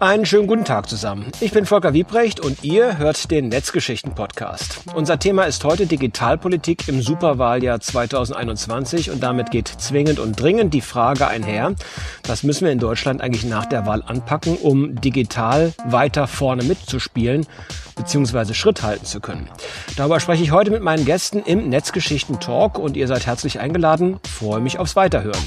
Einen schönen guten Tag zusammen. Ich bin Volker Wiebrecht und ihr hört den Netzgeschichten-Podcast. Unser Thema ist heute Digitalpolitik im Superwahljahr 2021 und damit geht zwingend und dringend die Frage einher, was müssen wir in Deutschland eigentlich nach der Wahl anpacken, um digital weiter vorne mitzuspielen bzw. Schritt halten zu können. Darüber spreche ich heute mit meinen Gästen im Netzgeschichten-Talk und ihr seid herzlich eingeladen. Freue mich aufs Weiterhören.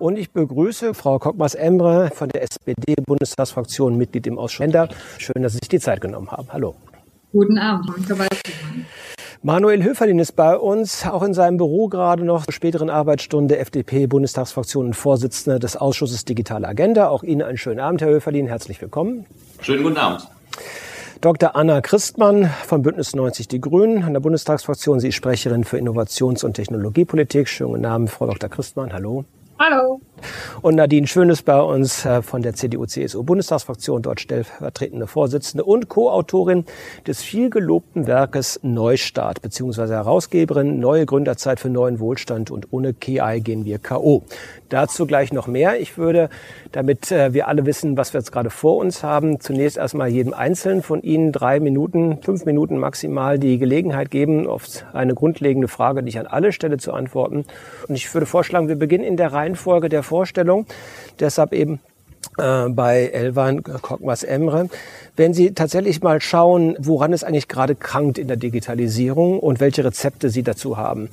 Und ich begrüße Frau Kockmas-Emre von der SPD-Bundestagsfraktion, Mitglied im Ausschuss. Schön, dass Sie sich die Zeit genommen haben. Hallo. Guten Abend. Manuel Höferlin ist bei uns, auch in seinem Büro gerade noch zur späteren Arbeitsstunde FDP-Bundestagsfraktion und Vorsitzender des Ausschusses Digitale Agenda. Auch Ihnen einen schönen Abend, Herr Höferlin. Herzlich willkommen. Schönen guten Abend. Dr. Anna Christmann von Bündnis 90 Die Grünen an der Bundestagsfraktion. Sie ist Sprecherin für Innovations- und Technologiepolitik. Schönen Namen, Frau Dr. Christmann. Hallo. Hallo. Und Nadine Schönes bei uns äh, von der CDU-CSU-Bundestagsfraktion, dort stellvertretende Vorsitzende und Co-Autorin des viel gelobten Werkes Neustart, beziehungsweise Herausgeberin Neue Gründerzeit für neuen Wohlstand und ohne KI gehen wir K.O. Dazu gleich noch mehr. Ich würde, damit äh, wir alle wissen, was wir jetzt gerade vor uns haben, zunächst erstmal jedem Einzelnen von Ihnen drei Minuten, fünf Minuten maximal die Gelegenheit geben, auf eine grundlegende Frage, die ich an alle stelle, zu antworten. Und ich würde vorschlagen, wir beginnen in der Reihenfolge der Vorstellung. Deshalb eben äh, bei Elvan Kokmas Emre. Wenn Sie tatsächlich mal schauen, woran es eigentlich gerade krankt in der Digitalisierung und welche Rezepte Sie dazu haben,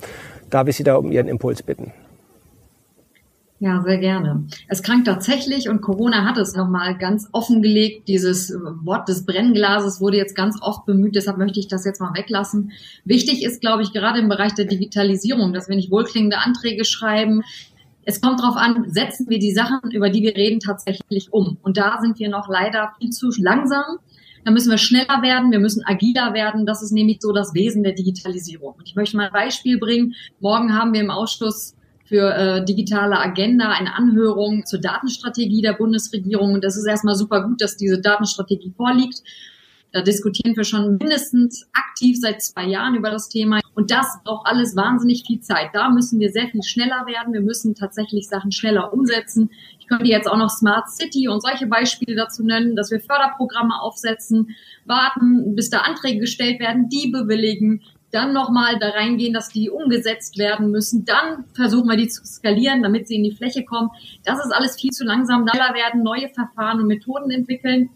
darf ich Sie da um Ihren Impuls bitten. Ja, sehr gerne. Es krankt tatsächlich und Corona hat es nochmal ganz offengelegt. Dieses Wort des Brennglases wurde jetzt ganz oft bemüht, deshalb möchte ich das jetzt mal weglassen. Wichtig ist, glaube ich, gerade im Bereich der Digitalisierung, dass wir nicht wohlklingende Anträge schreiben. Es kommt darauf an, setzen wir die Sachen, über die wir reden, tatsächlich um. Und da sind wir noch leider viel zu langsam. Da müssen wir schneller werden, wir müssen agiler werden. Das ist nämlich so das Wesen der Digitalisierung. Und ich möchte mal ein Beispiel bringen. Morgen haben wir im Ausschuss für äh, digitale Agenda eine Anhörung zur Datenstrategie der Bundesregierung. Und das ist erstmal super gut, dass diese Datenstrategie vorliegt. Da diskutieren wir schon mindestens aktiv seit zwei Jahren über das Thema. Und das braucht alles wahnsinnig viel Zeit. Da müssen wir sehr viel schneller werden. Wir müssen tatsächlich Sachen schneller umsetzen. Ich könnte jetzt auch noch Smart City und solche Beispiele dazu nennen, dass wir Förderprogramme aufsetzen, warten, bis da Anträge gestellt werden, die bewilligen, dann nochmal da reingehen, dass die umgesetzt werden müssen, dann versuchen wir die zu skalieren, damit sie in die Fläche kommen. Das ist alles viel zu langsam. Schneller werden, neue Verfahren und Methoden entwickeln.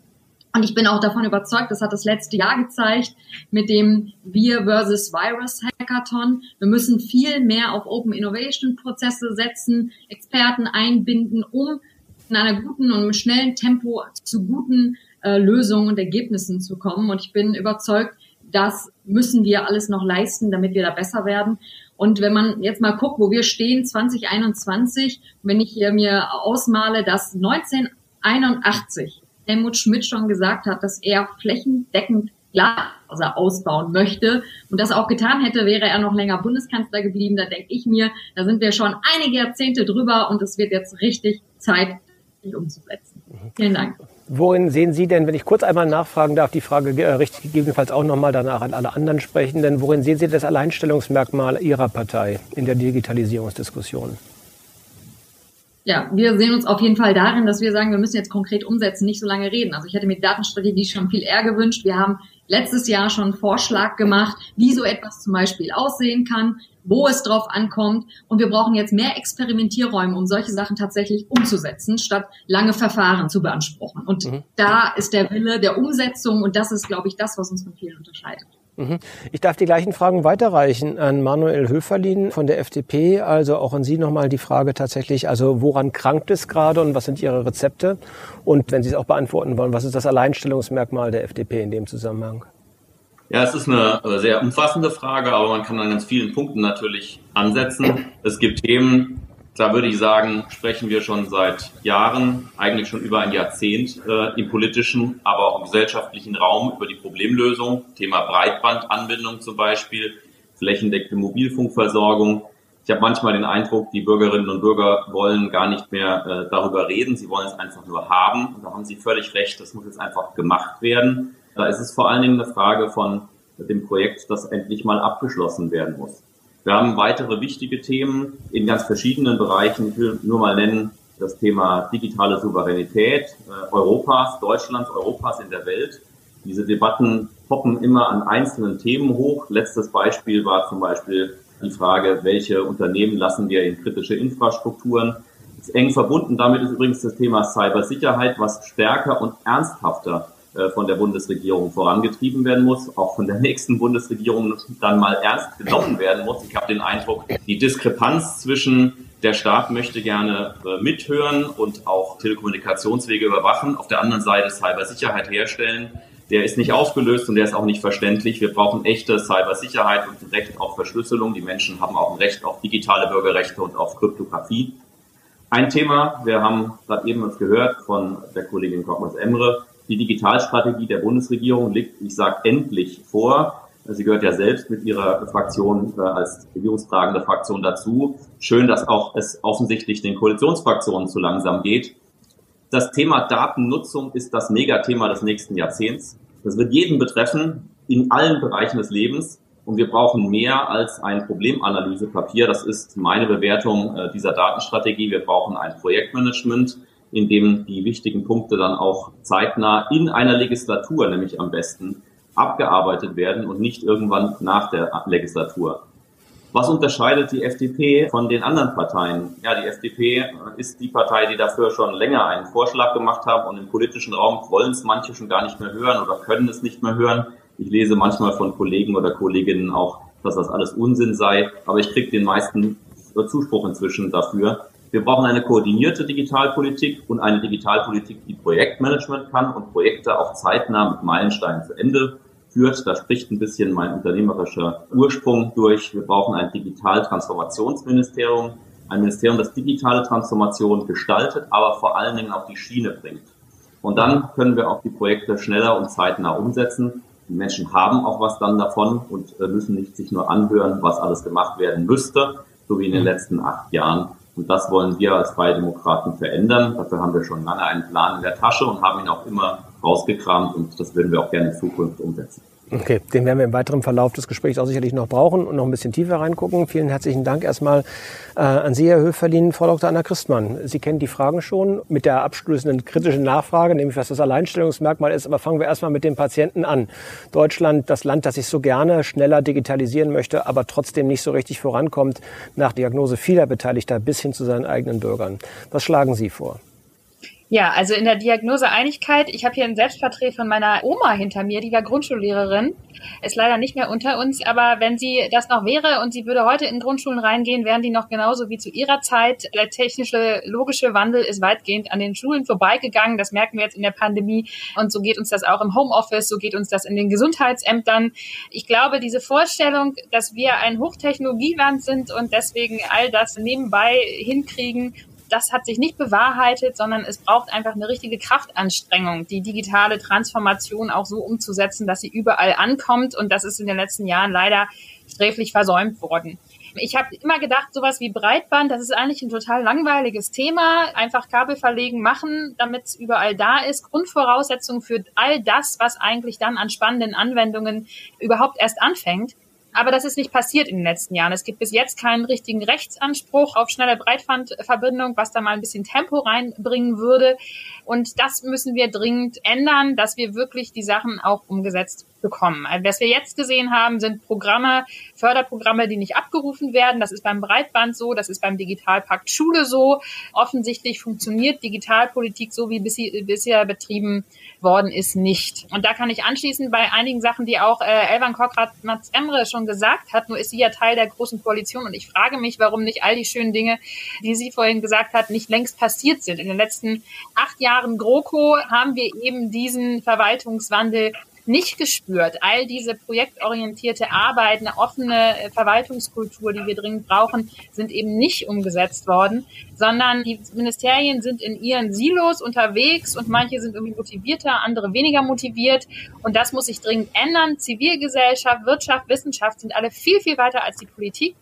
Und ich bin auch davon überzeugt, das hat das letzte Jahr gezeigt, mit dem Wir versus Virus Hackathon. Wir müssen viel mehr auf Open Innovation Prozesse setzen, Experten einbinden, um in einer guten und schnellen Tempo zu guten äh, Lösungen und Ergebnissen zu kommen. Und ich bin überzeugt, das müssen wir alles noch leisten, damit wir da besser werden. Und wenn man jetzt mal guckt, wo wir stehen, 2021, wenn ich hier mir ausmale, dass 1981 Helmut Schmidt schon gesagt hat, dass er flächendeckend Glasfaser ausbauen möchte und das auch getan hätte, wäre er noch länger Bundeskanzler geblieben. Da denke ich mir, da sind wir schon einige Jahrzehnte drüber und es wird jetzt richtig Zeit, sich umzusetzen. Vielen Dank. Worin sehen Sie denn, wenn ich kurz einmal nachfragen darf, die Frage äh, richtig gegebenenfalls auch nochmal danach an alle anderen sprechen, denn worin sehen Sie das Alleinstellungsmerkmal Ihrer Partei in der Digitalisierungsdiskussion? Ja, wir sehen uns auf jeden Fall darin, dass wir sagen, wir müssen jetzt konkret umsetzen, nicht so lange reden. Also ich hätte mit Datenstrategie schon viel eher gewünscht. Wir haben letztes Jahr schon einen Vorschlag gemacht, wie so etwas zum Beispiel aussehen kann, wo es drauf ankommt. Und wir brauchen jetzt mehr Experimentierräume, um solche Sachen tatsächlich umzusetzen, statt lange Verfahren zu beanspruchen. Und mhm. da ist der Wille der Umsetzung und das ist, glaube ich, das, was uns von vielen unterscheidet. Mhm. Ich darf die gleichen Fragen weiterreichen an Manuel Höferlin von der FDP. Also auch an Sie nochmal die Frage tatsächlich, also woran krankt es gerade und was sind Ihre Rezepte? Und wenn Sie es auch beantworten wollen, was ist das Alleinstellungsmerkmal der FDP in dem Zusammenhang? Ja, es ist eine sehr umfassende Frage, aber man kann an ganz vielen Punkten natürlich ansetzen. Es gibt Themen, da würde ich sagen, sprechen wir schon seit Jahren, eigentlich schon über ein Jahrzehnt äh, im politischen, aber auch im gesellschaftlichen Raum über die Problemlösung. Thema Breitbandanbindung zum Beispiel, flächendeckende Mobilfunkversorgung. Ich habe manchmal den Eindruck, die Bürgerinnen und Bürger wollen gar nicht mehr äh, darüber reden, sie wollen es einfach nur haben. Und da haben Sie völlig recht, das muss jetzt einfach gemacht werden. Da ist es vor allen Dingen eine Frage von dem Projekt, das endlich mal abgeschlossen werden muss. Wir haben weitere wichtige Themen in ganz verschiedenen Bereichen. Ich will nur mal nennen das Thema digitale Souveränität äh, Europas, Deutschlands, Europas in der Welt. Diese Debatten poppen immer an einzelnen Themen hoch. Letztes Beispiel war zum Beispiel die Frage, welche Unternehmen lassen wir in kritische Infrastrukturen. Ist eng verbunden damit ist übrigens das Thema Cybersicherheit, was stärker und ernsthafter von der Bundesregierung vorangetrieben werden muss, auch von der nächsten Bundesregierung dann mal ernst genommen werden muss. Ich habe den Eindruck, die Diskrepanz zwischen der Staat möchte gerne äh, mithören und auch Telekommunikationswege überwachen, auf der anderen Seite Cybersicherheit herstellen der ist nicht aufgelöst und der ist auch nicht verständlich. Wir brauchen echte Cybersicherheit und ein Recht auf Verschlüsselung. Die Menschen haben auch ein Recht auf digitale Bürgerrechte und auf Kryptographie. Ein Thema, wir haben gerade eben uns gehört von der Kollegin Kockmanns-Emre, die Digitalstrategie der Bundesregierung liegt, ich sage endlich vor. Sie gehört ja selbst mit ihrer Fraktion äh, als regierungstragende Fraktion dazu. Schön, dass auch es offensichtlich den Koalitionsfraktionen zu langsam geht. Das Thema Datennutzung ist das Megathema des nächsten Jahrzehnts. Das wird jeden betreffen in allen Bereichen des Lebens. Und wir brauchen mehr als ein Problemanalysepapier. Das ist meine Bewertung äh, dieser Datenstrategie. Wir brauchen ein Projektmanagement, in dem die wichtigen Punkte dann auch zeitnah in einer Legislatur, nämlich am besten, abgearbeitet werden und nicht irgendwann nach der Legislatur. Was unterscheidet die FDP von den anderen Parteien? Ja, die FDP ist die Partei, die dafür schon länger einen Vorschlag gemacht hat und im politischen Raum wollen es manche schon gar nicht mehr hören oder können es nicht mehr hören. Ich lese manchmal von Kollegen oder Kolleginnen auch, dass das alles Unsinn sei, aber ich kriege den meisten Zuspruch inzwischen dafür. Wir brauchen eine koordinierte Digitalpolitik und eine Digitalpolitik, die Projektmanagement kann und Projekte auch zeitnah mit Meilensteinen zu Ende führt. Da spricht ein bisschen mein unternehmerischer Ursprung durch. Wir brauchen ein Digital-Transformationsministerium, ein Ministerium, das digitale Transformation gestaltet, aber vor allen Dingen auf die Schiene bringt. Und dann können wir auch die Projekte schneller und zeitnah umsetzen. Die Menschen haben auch was dann davon und äh, müssen nicht sich nur anhören, was alles gemacht werden müsste, so wie in den letzten acht Jahren. Und das wollen wir als Freie Demokraten verändern. Dafür haben wir schon lange einen Plan in der Tasche und haben ihn auch immer rausgekramt und das würden wir auch gerne in Zukunft umsetzen. Okay, den werden wir im weiteren Verlauf des Gesprächs auch sicherlich noch brauchen und noch ein bisschen tiefer reingucken. Vielen herzlichen Dank erstmal äh, an Sie, Herr Höferlin, Frau Dr. Anna Christmann. Sie kennen die Fragen schon mit der abschließenden kritischen Nachfrage, nämlich was das Alleinstellungsmerkmal ist. Aber fangen wir erstmal mit den Patienten an. Deutschland, das Land, das sich so gerne schneller digitalisieren möchte, aber trotzdem nicht so richtig vorankommt, nach Diagnose vieler Beteiligter bis hin zu seinen eigenen Bürgern. Was schlagen Sie vor? Ja, also in der Diagnose Einigkeit. Ich habe hier ein Selbstporträt von meiner Oma hinter mir, die war Grundschullehrerin, ist leider nicht mehr unter uns, aber wenn sie das noch wäre und sie würde heute in Grundschulen reingehen, wären die noch genauso wie zu ihrer Zeit. Der technische, logische Wandel ist weitgehend an den Schulen vorbeigegangen. Das merken wir jetzt in der Pandemie. Und so geht uns das auch im Homeoffice, so geht uns das in den Gesundheitsämtern. Ich glaube, diese Vorstellung, dass wir ein Hochtechnologieland sind und deswegen all das nebenbei hinkriegen das hat sich nicht bewahrheitet, sondern es braucht einfach eine richtige Kraftanstrengung, die digitale Transformation auch so umzusetzen, dass sie überall ankommt. Und das ist in den letzten Jahren leider sträflich versäumt worden. Ich habe immer gedacht, sowas wie Breitband, das ist eigentlich ein total langweiliges Thema. Einfach Kabel verlegen, machen, damit es überall da ist. Grundvoraussetzung für all das, was eigentlich dann an spannenden Anwendungen überhaupt erst anfängt. Aber das ist nicht passiert in den letzten Jahren. Es gibt bis jetzt keinen richtigen Rechtsanspruch auf schnelle Breitbandverbindung, was da mal ein bisschen Tempo reinbringen würde. Und das müssen wir dringend ändern, dass wir wirklich die Sachen auch umgesetzt bekommen. Also was wir jetzt gesehen haben, sind Programme, Förderprogramme, die nicht abgerufen werden. Das ist beim Breitband so, das ist beim Digitalpakt Schule so. Offensichtlich funktioniert Digitalpolitik so, wie bisher betrieben worden ist, nicht. Und da kann ich anschließen bei einigen Sachen, die auch äh, Elvan Kokrat Mats Emre schon gesagt hat. Nur ist sie ja Teil der großen Koalition und ich frage mich, warum nicht all die schönen Dinge, die sie vorhin gesagt hat, nicht längst passiert sind. In den letzten acht Jahren GroKo haben wir eben diesen Verwaltungswandel nicht gespürt. All diese projektorientierte Arbeit, eine offene äh, Verwaltungskultur, die wir dringend brauchen, sind eben nicht umgesetzt worden, sondern die Ministerien sind in ihren Silos unterwegs und manche sind irgendwie motivierter, andere weniger motiviert. Und das muss sich dringend ändern. Zivilgesellschaft, Wirtschaft, Wissenschaft sind alle viel, viel weiter als die Politik.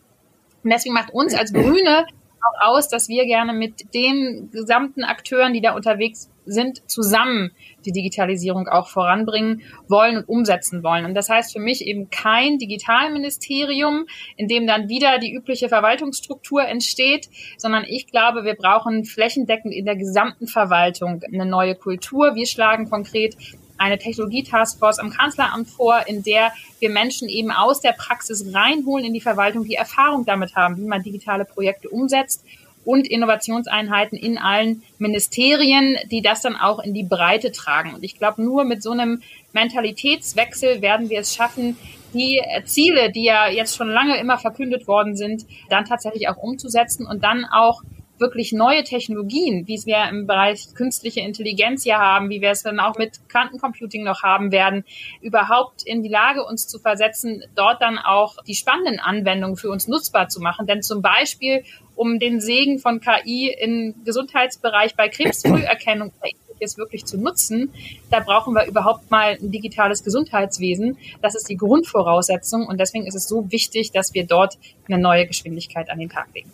Und deswegen macht uns als Grüne auch aus, dass wir gerne mit den gesamten Akteuren, die da unterwegs sind, zusammen die Digitalisierung auch voranbringen wollen und umsetzen wollen. Und das heißt für mich eben kein Digitalministerium, in dem dann wieder die übliche Verwaltungsstruktur entsteht, sondern ich glaube, wir brauchen flächendeckend in der gesamten Verwaltung eine neue Kultur. Wir schlagen konkret eine Technologie-Taskforce am Kanzleramt vor, in der wir Menschen eben aus der Praxis reinholen in die Verwaltung, die Erfahrung damit haben, wie man digitale Projekte umsetzt und Innovationseinheiten in allen Ministerien, die das dann auch in die Breite tragen. Und ich glaube, nur mit so einem Mentalitätswechsel werden wir es schaffen, die Ziele, die ja jetzt schon lange immer verkündet worden sind, dann tatsächlich auch umzusetzen und dann auch wirklich neue Technologien, wie es wir im Bereich künstliche Intelligenz ja haben, wie wir es dann auch mit Quantencomputing noch haben werden, überhaupt in die Lage uns zu versetzen, dort dann auch die spannenden Anwendungen für uns nutzbar zu machen. Denn zum Beispiel, um den Segen von KI im Gesundheitsbereich bei Krebsfrüherkennung ist wirklich zu nutzen, da brauchen wir überhaupt mal ein digitales Gesundheitswesen. Das ist die Grundvoraussetzung und deswegen ist es so wichtig, dass wir dort eine neue Geschwindigkeit an den Tag legen.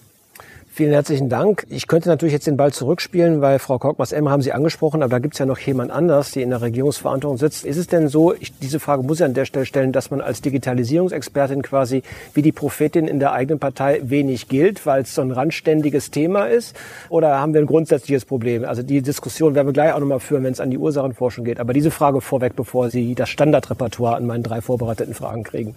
Vielen herzlichen Dank. Ich könnte natürlich jetzt den Ball zurückspielen, weil Frau Korkmaz-Emmer haben Sie angesprochen, aber da gibt es ja noch jemand anders, die in der Regierungsverantwortung sitzt. Ist es denn so, ich, diese Frage muss ich an der Stelle stellen, dass man als Digitalisierungsexpertin quasi wie die Prophetin in der eigenen Partei wenig gilt, weil es so ein randständiges Thema ist? Oder haben wir ein grundsätzliches Problem? Also die Diskussion werden wir gleich auch nochmal führen, wenn es an die Ursachenforschung geht. Aber diese Frage vorweg, bevor Sie das Standardrepertoire an meinen drei vorbereiteten Fragen kriegen.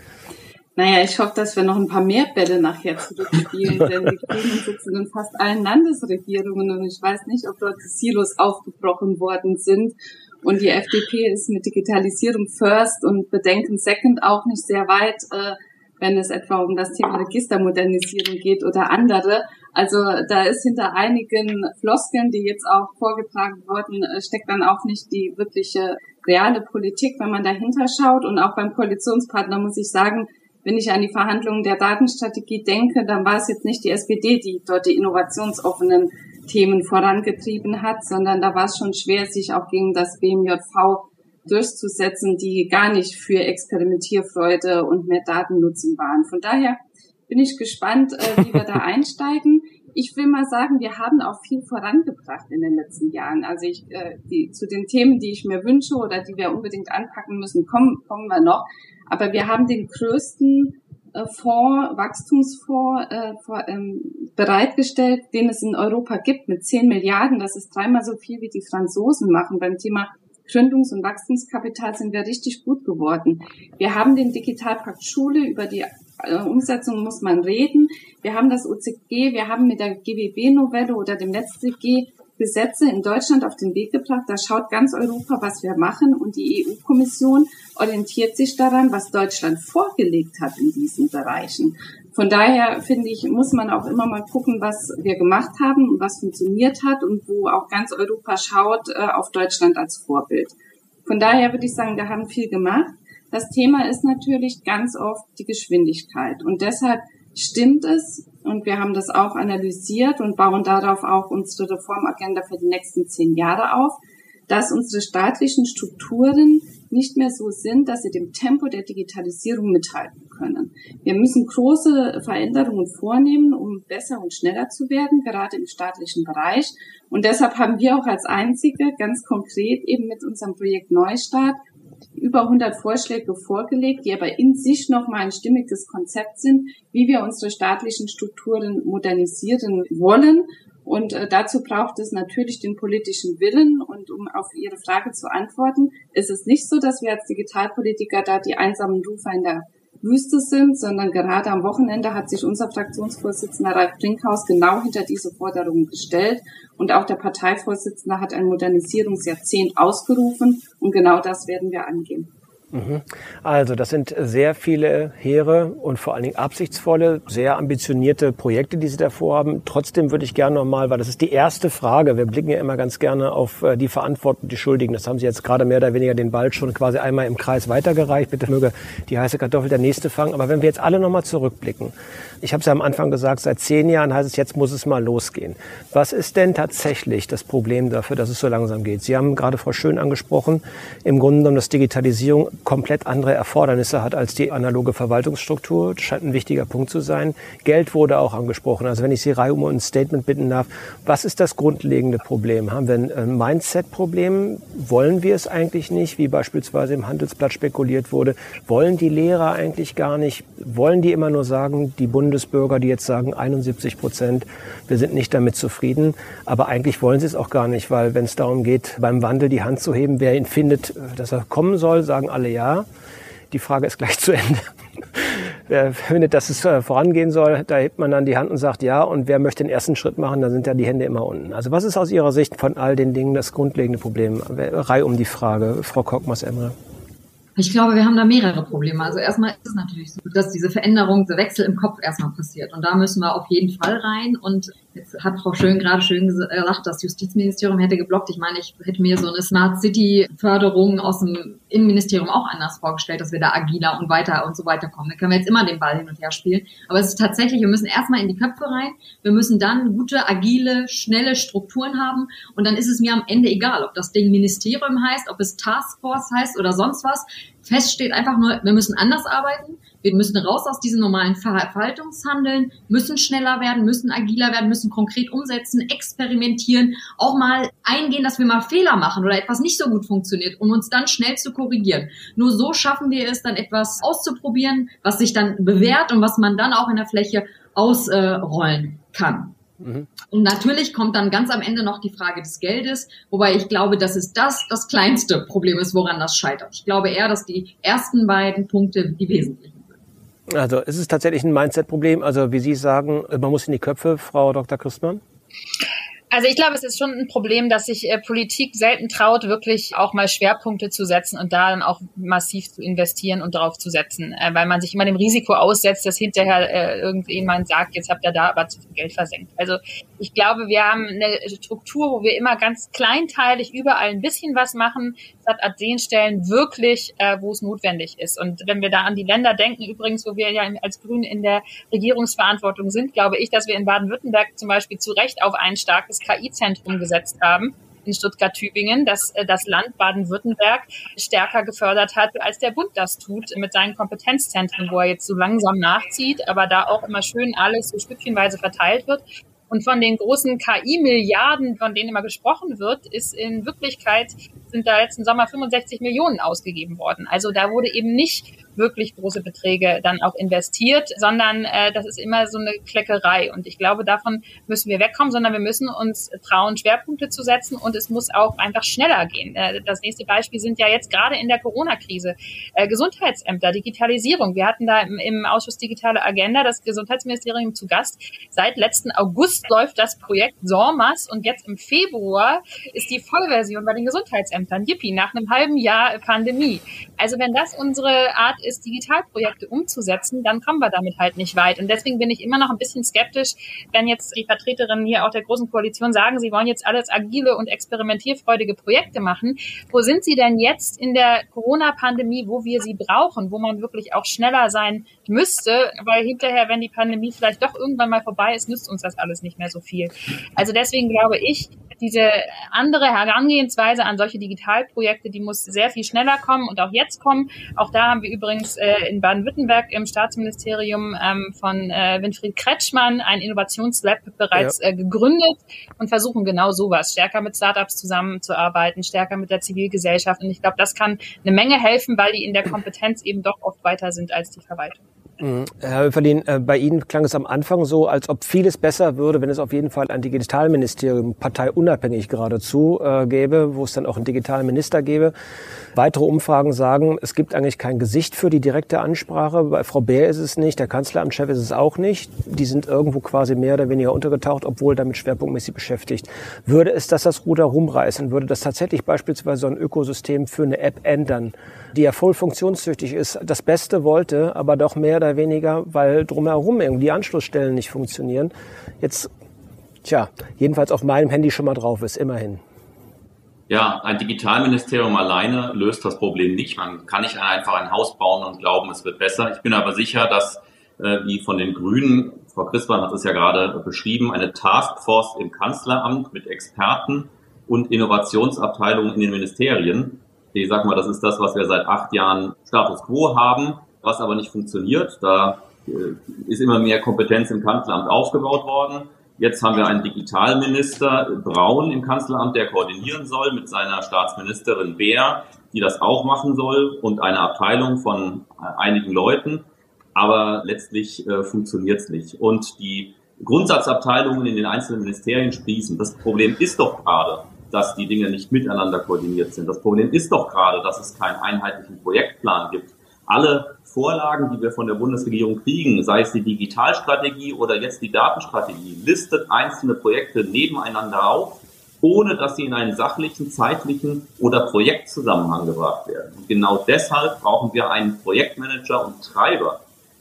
Naja, ich hoffe, dass wir noch ein paar mehr Bälle nachher zurückspielen, denn die Grünen sitzen in fast allen Landesregierungen und ich weiß nicht, ob dort die Silos aufgebrochen worden sind. Und die FDP ist mit Digitalisierung first und Bedenken second auch nicht sehr weit, äh, wenn es etwa um das Thema Registermodernisierung geht oder andere. Also da ist hinter einigen Floskeln, die jetzt auch vorgetragen wurden, äh, steckt dann auch nicht die wirkliche reale Politik, wenn man dahinter schaut. Und auch beim Koalitionspartner muss ich sagen, wenn ich an die Verhandlungen der Datenstrategie denke, dann war es jetzt nicht die SPD, die dort die innovationsoffenen Themen vorangetrieben hat, sondern da war es schon schwer, sich auch gegen das BMJV durchzusetzen, die gar nicht für Experimentierfreude und mehr Datennutzen waren. Von daher bin ich gespannt, äh, wie wir da einsteigen. Ich will mal sagen, wir haben auch viel vorangebracht in den letzten Jahren. Also ich, äh, die, zu den Themen, die ich mir wünsche oder die wir unbedingt anpacken müssen, kommen, kommen wir noch. Aber wir haben den größten äh, Fonds, Wachstumsfonds äh, vor, ähm, bereitgestellt, den es in Europa gibt mit 10 Milliarden. Das ist dreimal so viel, wie die Franzosen machen. Beim Thema Gründungs- und Wachstumskapital sind wir richtig gut geworden. Wir haben den Digitalpakt Schule, über die äh, Umsetzung muss man reden. Wir haben das OZG, wir haben mit der GWB-Novelle oder dem letzten G Gesetze in Deutschland auf den Weg gebracht. Da schaut ganz Europa, was wir machen und die EU-Kommission orientiert sich daran, was Deutschland vorgelegt hat in diesen Bereichen. Von daher finde ich, muss man auch immer mal gucken, was wir gemacht haben und was funktioniert hat und wo auch ganz Europa schaut äh, auf Deutschland als Vorbild. Von daher würde ich sagen, wir haben viel gemacht. Das Thema ist natürlich ganz oft die Geschwindigkeit und deshalb stimmt es, und wir haben das auch analysiert und bauen darauf auch unsere Reformagenda für die nächsten zehn Jahre auf, dass unsere staatlichen Strukturen nicht mehr so sind, dass sie dem Tempo der Digitalisierung mithalten können. Wir müssen große Veränderungen vornehmen, um besser und schneller zu werden, gerade im staatlichen Bereich. Und deshalb haben wir auch als einzige ganz konkret eben mit unserem Projekt Neustart über 100 Vorschläge vorgelegt, die aber in sich nochmal ein stimmiges Konzept sind, wie wir unsere staatlichen Strukturen modernisieren wollen. Und äh, dazu braucht es natürlich den politischen Willen. Und um auf Ihre Frage zu antworten, ist es nicht so, dass wir als Digitalpolitiker da die einsamen Rufer in der Wüste sind, sondern gerade am Wochenende hat sich unser Fraktionsvorsitzender Ralf Brinkhaus genau hinter diese Forderungen gestellt und auch der Parteivorsitzende hat ein Modernisierungsjahrzehnt ausgerufen und genau das werden wir angehen. Also das sind sehr viele hehre und vor allen Dingen absichtsvolle, sehr ambitionierte Projekte, die Sie da vorhaben. Trotzdem würde ich gerne nochmal, weil das ist die erste Frage, wir blicken ja immer ganz gerne auf äh, die Verantwortung, die Schuldigen. Das haben Sie jetzt gerade mehr oder weniger den Ball schon quasi einmal im Kreis weitergereicht. Bitte möge die heiße Kartoffel der nächste fangen. Aber wenn wir jetzt alle nochmal zurückblicken, ich habe es ja am Anfang gesagt, seit zehn Jahren heißt es, jetzt muss es mal losgehen. Was ist denn tatsächlich das Problem dafür, dass es so langsam geht? Sie haben gerade Frau Schön angesprochen, im Grunde genommen, dass Digitalisierung komplett andere Erfordernisse hat als die analoge Verwaltungsstruktur. Das scheint ein wichtiger Punkt zu sein. Geld wurde auch angesprochen. Also wenn ich Sie Reihe um ein Statement bitten darf, was ist das grundlegende Problem? Haben wir ein Mindset-Problem? Wollen wir es eigentlich nicht, wie beispielsweise im Handelsblatt spekuliert wurde? Wollen die Lehrer eigentlich gar nicht? Wollen die immer nur sagen, die Bundesbürger, die jetzt sagen 71 Prozent, wir sind nicht damit zufrieden, aber eigentlich wollen sie es auch gar nicht, weil wenn es darum geht, beim Wandel die Hand zu heben, wer ihn findet, dass er kommen soll, sagen alle ja. Die Frage ist gleich zu Ende. wer findet, dass es äh, vorangehen soll, da hebt man dann die Hand und sagt ja. Und wer möchte den ersten Schritt machen, da sind ja die Hände immer unten. Also was ist aus Ihrer Sicht von all den Dingen das grundlegende Problem? Reihe um die Frage, Frau Kockmas-Emre. Ich glaube, wir haben da mehrere Probleme. Also erstmal ist es natürlich so, dass diese Veränderung, der Wechsel im Kopf erstmal passiert. Und da müssen wir auf jeden Fall rein. Und Jetzt hat Frau Schön gerade schön gesagt, das Justizministerium hätte geblockt. Ich meine, ich hätte mir so eine Smart City Förderung aus dem Innenministerium auch anders vorgestellt, dass wir da agiler und weiter und so weiter kommen. Da können wir jetzt immer den Ball hin und her spielen. Aber es ist tatsächlich, wir müssen erstmal in die Köpfe rein. Wir müssen dann gute, agile, schnelle Strukturen haben. Und dann ist es mir am Ende egal, ob das Ding Ministerium heißt, ob es Taskforce heißt oder sonst was. Fest steht einfach nur, wir müssen anders arbeiten. Wir müssen raus aus diesem normalen Verwaltungshandeln, müssen schneller werden, müssen agiler werden, müssen konkret umsetzen, experimentieren, auch mal eingehen, dass wir mal Fehler machen oder etwas nicht so gut funktioniert, um uns dann schnell zu korrigieren. Nur so schaffen wir es dann etwas auszuprobieren, was sich dann bewährt und was man dann auch in der Fläche ausrollen kann. Mhm. Und natürlich kommt dann ganz am Ende noch die Frage des Geldes, wobei ich glaube, dass es das das kleinste Problem ist, woran das scheitert. Ich glaube eher, dass die ersten beiden Punkte die wesentlichen also es ist tatsächlich ein Mindset-Problem. Also wie Sie sagen, man muss in die Köpfe, Frau Dr. Christmann. Also ich glaube, es ist schon ein Problem, dass sich äh, Politik selten traut, wirklich auch mal Schwerpunkte zu setzen und da dann auch massiv zu investieren und darauf zu setzen, äh, weil man sich immer dem Risiko aussetzt, dass hinterher äh, irgendjemand sagt, jetzt habt ihr da aber zu viel Geld versenkt. Also ich glaube, wir haben eine Struktur, wo wir immer ganz kleinteilig überall ein bisschen was machen, statt an den Stellen wirklich, äh, wo es notwendig ist. Und wenn wir da an die Länder denken, übrigens, wo wir ja als Grünen in der Regierungsverantwortung sind, glaube ich, dass wir in Baden-Württemberg zum Beispiel zu Recht auf ein starkes KI-Zentrum gesetzt haben in Stuttgart-Tübingen, dass äh, das Land Baden-Württemberg stärker gefördert hat, als der Bund das tut mit seinen Kompetenzzentren, wo er jetzt so langsam nachzieht, aber da auch immer schön alles so stückchenweise verteilt wird. Und von den großen KI-Milliarden, von denen immer gesprochen wird, ist in Wirklichkeit sind da letzten Sommer 65 Millionen ausgegeben worden. Also da wurde eben nicht wirklich große Beträge dann auch investiert, sondern äh, das ist immer so eine Kleckerei. Und ich glaube, davon müssen wir wegkommen, sondern wir müssen uns trauen, Schwerpunkte zu setzen und es muss auch einfach schneller gehen. Äh, das nächste Beispiel sind ja jetzt gerade in der Corona-Krise äh, Gesundheitsämter, Digitalisierung. Wir hatten da im, im Ausschuss Digitale Agenda das Gesundheitsministerium zu Gast. Seit letzten August läuft das Projekt SORMAS und jetzt im Februar ist die Vollversion bei den Gesundheitsämtern. Yippie, nach einem halben Jahr Pandemie. Also wenn das unsere Art ist, Digitalprojekte umzusetzen, dann kommen wir damit halt nicht weit. Und deswegen bin ich immer noch ein bisschen skeptisch, wenn jetzt die Vertreterinnen hier auch der Großen Koalition sagen, sie wollen jetzt alles agile und experimentierfreudige Projekte machen. Wo sind sie denn jetzt in der Corona-Pandemie, wo wir sie brauchen, wo man wirklich auch schneller sein müsste, weil hinterher, wenn die Pandemie vielleicht doch irgendwann mal vorbei ist, nützt uns das alles nicht mehr so viel. Also deswegen glaube ich, diese andere Herangehensweise an solche Digitalprojekte, die muss sehr viel schneller kommen und auch jetzt kommen. Auch da haben wir übrigens äh, in Baden-Württemberg im Staatsministerium ähm, von äh, Winfried Kretschmann ein Innovationslab bereits ja. äh, gegründet und versuchen genau sowas, stärker mit Startups zusammenzuarbeiten, stärker mit der Zivilgesellschaft. Und ich glaube, das kann eine Menge helfen, weil die in der Kompetenz eben doch oft weiter sind als die Verwaltung. Mhm. Herr Höferlin, äh, bei Ihnen klang es am Anfang so, als ob vieles besser würde, wenn es auf jeden Fall ein Digitalministerium, parteiunabhängig geradezu, äh, gäbe, wo es dann auch einen Digitalminister gäbe. Weitere Umfragen sagen, es gibt eigentlich kein Gesicht für die direkte Ansprache. Bei Frau Bär ist es nicht, der Kanzleramtschef ist es auch nicht. Die sind irgendwo quasi mehr oder weniger untergetaucht, obwohl damit schwerpunktmäßig beschäftigt. Würde es das das Ruder rumreißen? Würde das tatsächlich beispielsweise so ein Ökosystem für eine App ändern, die ja voll funktionstüchtig ist, das Beste wollte, aber doch mehr oder weniger, weil drumherum irgendwie die Anschlussstellen nicht funktionieren. Jetzt, tja, jedenfalls auf meinem Handy schon mal drauf ist, immerhin. Ja, ein Digitalministerium alleine löst das Problem nicht. Man kann nicht einfach ein Haus bauen und glauben, es wird besser. Ich bin aber sicher, dass, äh, wie von den Grünen, Frau Christmann hat es ja gerade beschrieben, eine Taskforce im Kanzleramt mit Experten und Innovationsabteilungen in den Ministerien Ich sag mal, das ist das, was wir seit acht Jahren Status quo haben, was aber nicht funktioniert. Da äh, ist immer mehr Kompetenz im Kanzleramt aufgebaut worden. Jetzt haben wir einen Digitalminister Braun im Kanzleramt, der koordinieren soll mit seiner Staatsministerin Beer, die das auch machen soll und eine Abteilung von äh, einigen Leuten. Aber letztlich äh, funktioniert es nicht. Und die Grundsatzabteilungen in den einzelnen Ministerien sprießen. Das Problem ist doch gerade, dass die Dinge nicht miteinander koordiniert sind. Das Problem ist doch gerade, dass es keinen einheitlichen Projektplan gibt. Alle Vorlagen, die wir von der Bundesregierung kriegen, sei es die Digitalstrategie oder jetzt die Datenstrategie, listet einzelne Projekte nebeneinander auf, ohne dass sie in einen sachlichen, zeitlichen oder Projektzusammenhang gebracht werden. Und genau deshalb brauchen wir einen Projektmanager und Treiber,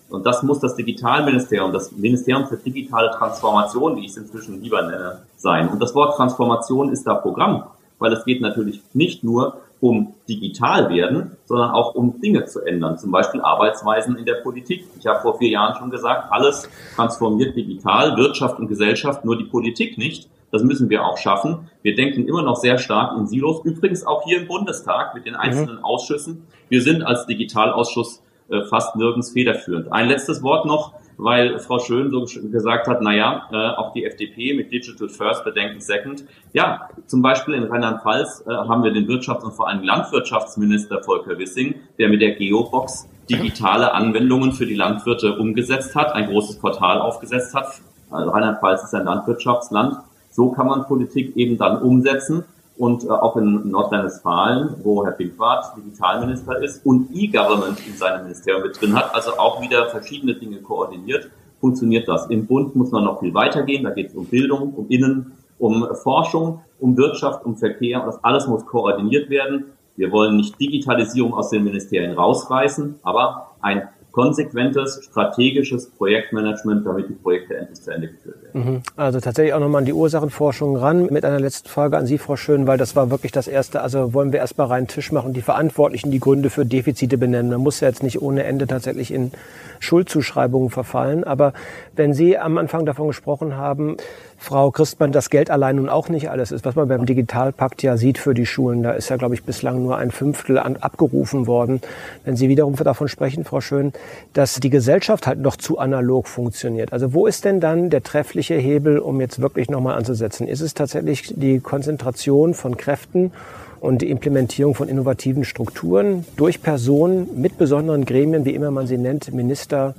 und das muss das Digitalministerium, das Ministerium für digitale Transformation, wie ich es inzwischen lieber nenne, sein. Und das Wort Transformation ist da Programm, weil es geht natürlich nicht nur um digital werden, sondern auch um Dinge zu ändern, zum Beispiel Arbeitsweisen in der Politik. Ich habe vor vier Jahren schon gesagt, alles transformiert digital, Wirtschaft und Gesellschaft, nur die Politik nicht. Das müssen wir auch schaffen. Wir denken immer noch sehr stark in Silos, übrigens auch hier im Bundestag mit den einzelnen mhm. Ausschüssen. Wir sind als Digitalausschuss äh, fast nirgends federführend. Ein letztes Wort noch, weil Frau Schön so gesagt hat, naja, äh, auch die FDP mit Digital First, Bedenken Second. Ja, zum Beispiel in Rheinland-Pfalz äh, haben wir den Wirtschafts- und vor allem Landwirtschaftsminister Volker Wissing, der mit der Geobox digitale Anwendungen für die Landwirte umgesetzt hat, ein großes Portal aufgesetzt hat. Also Rheinland-Pfalz ist ein Landwirtschaftsland. So kann man Politik eben dann umsetzen und äh, auch in Nordrhein-Westfalen, wo Herr Pinkwart Digitalminister ist und E-Government in seinem Ministerium mit drin hat, also auch wieder verschiedene Dinge koordiniert, funktioniert das. Im Bund muss man noch viel weitergehen, da geht es um Bildung, um Innen, um Forschung, um Wirtschaft, um Verkehr das alles muss koordiniert werden. Wir wollen nicht Digitalisierung aus den Ministerien rausreißen, aber ein konsequentes, strategisches Projektmanagement, damit die Projekte endlich zu Ende geführt werden. Mhm. Also tatsächlich auch nochmal an die Ursachenforschung ran. Mit einer letzten Frage an Sie, Frau Schön, weil das war wirklich das Erste. Also wollen wir erstmal rein Tisch machen, die Verantwortlichen die Gründe für Defizite benennen. Man muss ja jetzt nicht ohne Ende tatsächlich in Schuldzuschreibungen verfallen. Aber wenn Sie am Anfang davon gesprochen haben, Frau Christmann, das Geld allein nun auch nicht alles ist, was man beim Digitalpakt ja sieht für die Schulen. Da ist ja, glaube ich, bislang nur ein Fünftel an, abgerufen worden. Wenn Sie wiederum davon sprechen, Frau Schön, dass die Gesellschaft halt noch zu analog funktioniert. Also wo ist denn dann der treffliche Hebel, um jetzt wirklich nochmal anzusetzen? Ist es tatsächlich die Konzentration von Kräften und die Implementierung von innovativen Strukturen durch Personen mit besonderen Gremien, wie immer man sie nennt, Minister,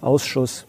Ausschuss?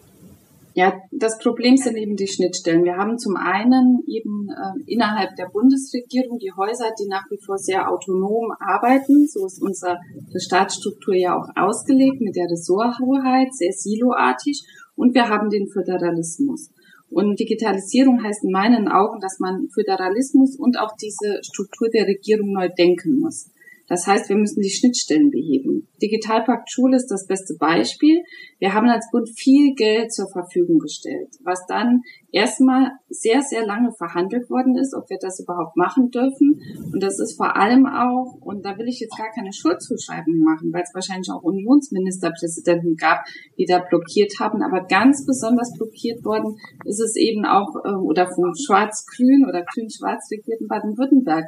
Ja, das Problem sind eben die Schnittstellen. Wir haben zum einen eben äh, innerhalb der Bundesregierung die Häuser, die nach wie vor sehr autonom arbeiten. So ist unsere Staatsstruktur ja auch ausgelegt mit der Ressorthoheit, sehr siloartig. Und wir haben den Föderalismus. Und Digitalisierung heißt in meinen Augen, dass man Föderalismus und auch diese Struktur der Regierung neu denken muss. Das heißt, wir müssen die Schnittstellen beheben. Digitalpakt Schule ist das beste Beispiel. Wir haben als Bund viel Geld zur Verfügung gestellt, was dann erstmal sehr, sehr lange verhandelt worden ist, ob wir das überhaupt machen dürfen. Und das ist vor allem auch, und da will ich jetzt gar keine Schuldzuschreibung machen, weil es wahrscheinlich auch Unionsministerpräsidenten gab, die da blockiert haben. Aber ganz besonders blockiert worden ist es eben auch, äh, oder vom Schwarz-Grün oder Grün-Schwarz regierten Baden-Württemberg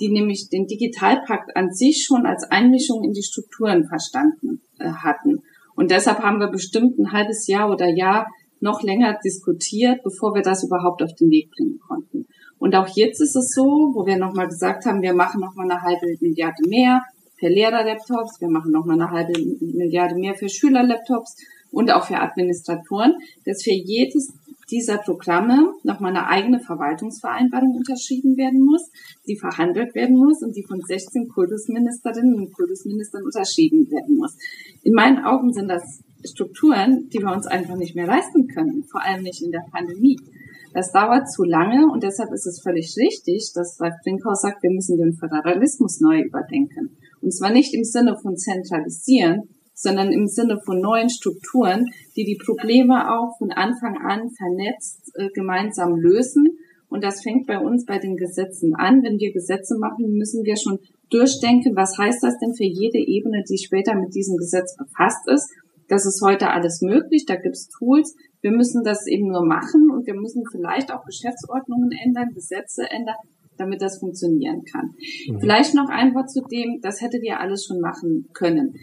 die nämlich den Digitalpakt an sich schon als Einmischung in die Strukturen verstanden äh, hatten. Und deshalb haben wir bestimmt ein halbes Jahr oder Jahr noch länger diskutiert, bevor wir das überhaupt auf den Weg bringen konnten. Und auch jetzt ist es so, wo wir nochmal gesagt haben, wir machen nochmal eine halbe Milliarde mehr für Lehrerlaptops, wir machen nochmal eine halbe Milliarde mehr für Schülerlaptops und auch für Administratoren, dass für jedes dieser Programme nochmal eine eigene Verwaltungsvereinbarung unterschrieben werden muss, die verhandelt werden muss und die von 16 Kultusministerinnen und Kultusministern unterschrieben werden muss. In meinen Augen sind das Strukturen, die wir uns einfach nicht mehr leisten können, vor allem nicht in der Pandemie. Das dauert zu lange und deshalb ist es völlig richtig, dass Ralf Brinkhaus sagt, wir müssen den Föderalismus neu überdenken. Und zwar nicht im Sinne von zentralisieren, sondern im Sinne von neuen Strukturen, die die Probleme auch von Anfang an vernetzt äh, gemeinsam lösen. Und das fängt bei uns bei den Gesetzen an. Wenn wir Gesetze machen, müssen wir schon durchdenken, was heißt das denn für jede Ebene, die später mit diesem Gesetz befasst ist. Das ist heute alles möglich, da gibt's Tools. Wir müssen das eben nur machen und wir müssen vielleicht auch Geschäftsordnungen ändern, Gesetze ändern, damit das funktionieren kann. Mhm. Vielleicht noch ein Wort zu dem, das hättet ihr alles schon machen können.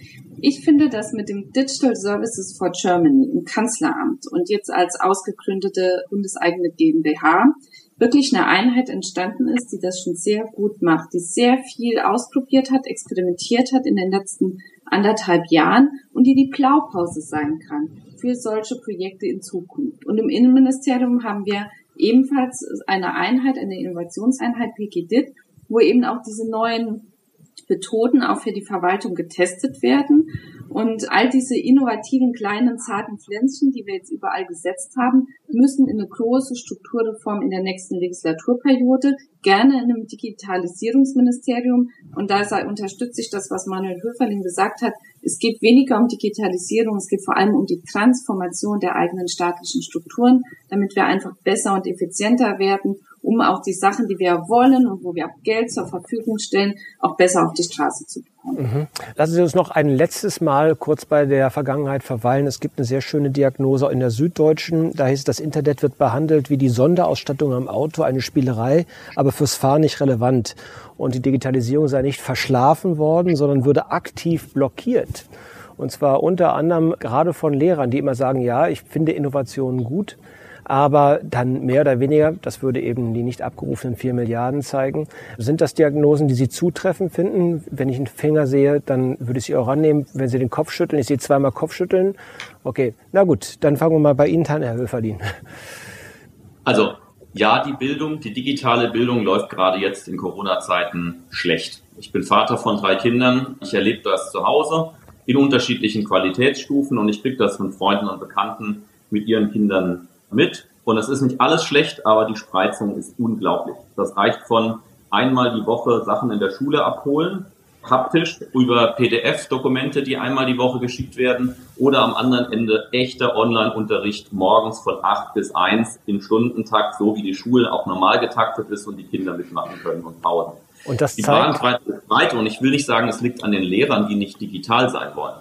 Ich finde, dass mit dem Digital Services for Germany im Kanzleramt und jetzt als ausgegründete bundeseigene GmbH wirklich eine Einheit entstanden ist, die das schon sehr gut macht, die sehr viel ausprobiert hat, experimentiert hat in den letzten anderthalb Jahren und die die Blaupause sein kann für solche Projekte in Zukunft. Und im Innenministerium haben wir ebenfalls eine Einheit, eine Innovationseinheit PGDIT, wo eben auch diese neuen Methoden auch für die Verwaltung getestet werden. Und all diese innovativen kleinen zarten Pflänzchen, die wir jetzt überall gesetzt haben, müssen in eine große Strukturreform in der nächsten Legislaturperiode, gerne in einem Digitalisierungsministerium. Und da unterstütze ich das, was Manuel Höferling gesagt hat. Es geht weniger um Digitalisierung, es geht vor allem um die Transformation der eigenen staatlichen Strukturen, damit wir einfach besser und effizienter werden um auch die Sachen, die wir wollen und wo wir auch Geld zur Verfügung stellen, auch besser auf die Straße zu bekommen. Mhm. Lassen Sie uns noch ein letztes Mal kurz bei der Vergangenheit verweilen. Es gibt eine sehr schöne Diagnose in der Süddeutschen. Da hieß es, das Internet wird behandelt wie die Sonderausstattung am Auto, eine Spielerei, aber fürs Fahren nicht relevant. Und die Digitalisierung sei nicht verschlafen worden, sondern würde aktiv blockiert. Und zwar unter anderem gerade von Lehrern, die immer sagen, ja, ich finde Innovationen gut, aber dann mehr oder weniger, das würde eben die nicht abgerufenen vier Milliarden zeigen. Sind das Diagnosen, die Sie zutreffend finden? Wenn ich einen Finger sehe, dann würde ich Sie auch annehmen. Wenn Sie den Kopf schütteln, ich sehe zweimal Kopfschütteln. Okay, na gut, dann fangen wir mal bei Ihnen an, Herr Höferlin. Also ja, die Bildung, die digitale Bildung läuft gerade jetzt in Corona-Zeiten schlecht. Ich bin Vater von drei Kindern. Ich erlebe das zu Hause in unterschiedlichen Qualitätsstufen und ich kriege das von Freunden und Bekannten mit ihren Kindern mit. Und es ist nicht alles schlecht, aber die Spreizung ist unglaublich. Das reicht von einmal die Woche Sachen in der Schule abholen, haptisch über PDF-Dokumente, die einmal die Woche geschickt werden, oder am anderen Ende echter Online-Unterricht morgens von acht bis eins im Stundentakt, so wie die Schule auch normal getaktet ist und die Kinder mitmachen können und Pausen. Und das die Bandbreite ist breit und ich will nicht sagen, es liegt an den Lehrern, die nicht digital sein wollen.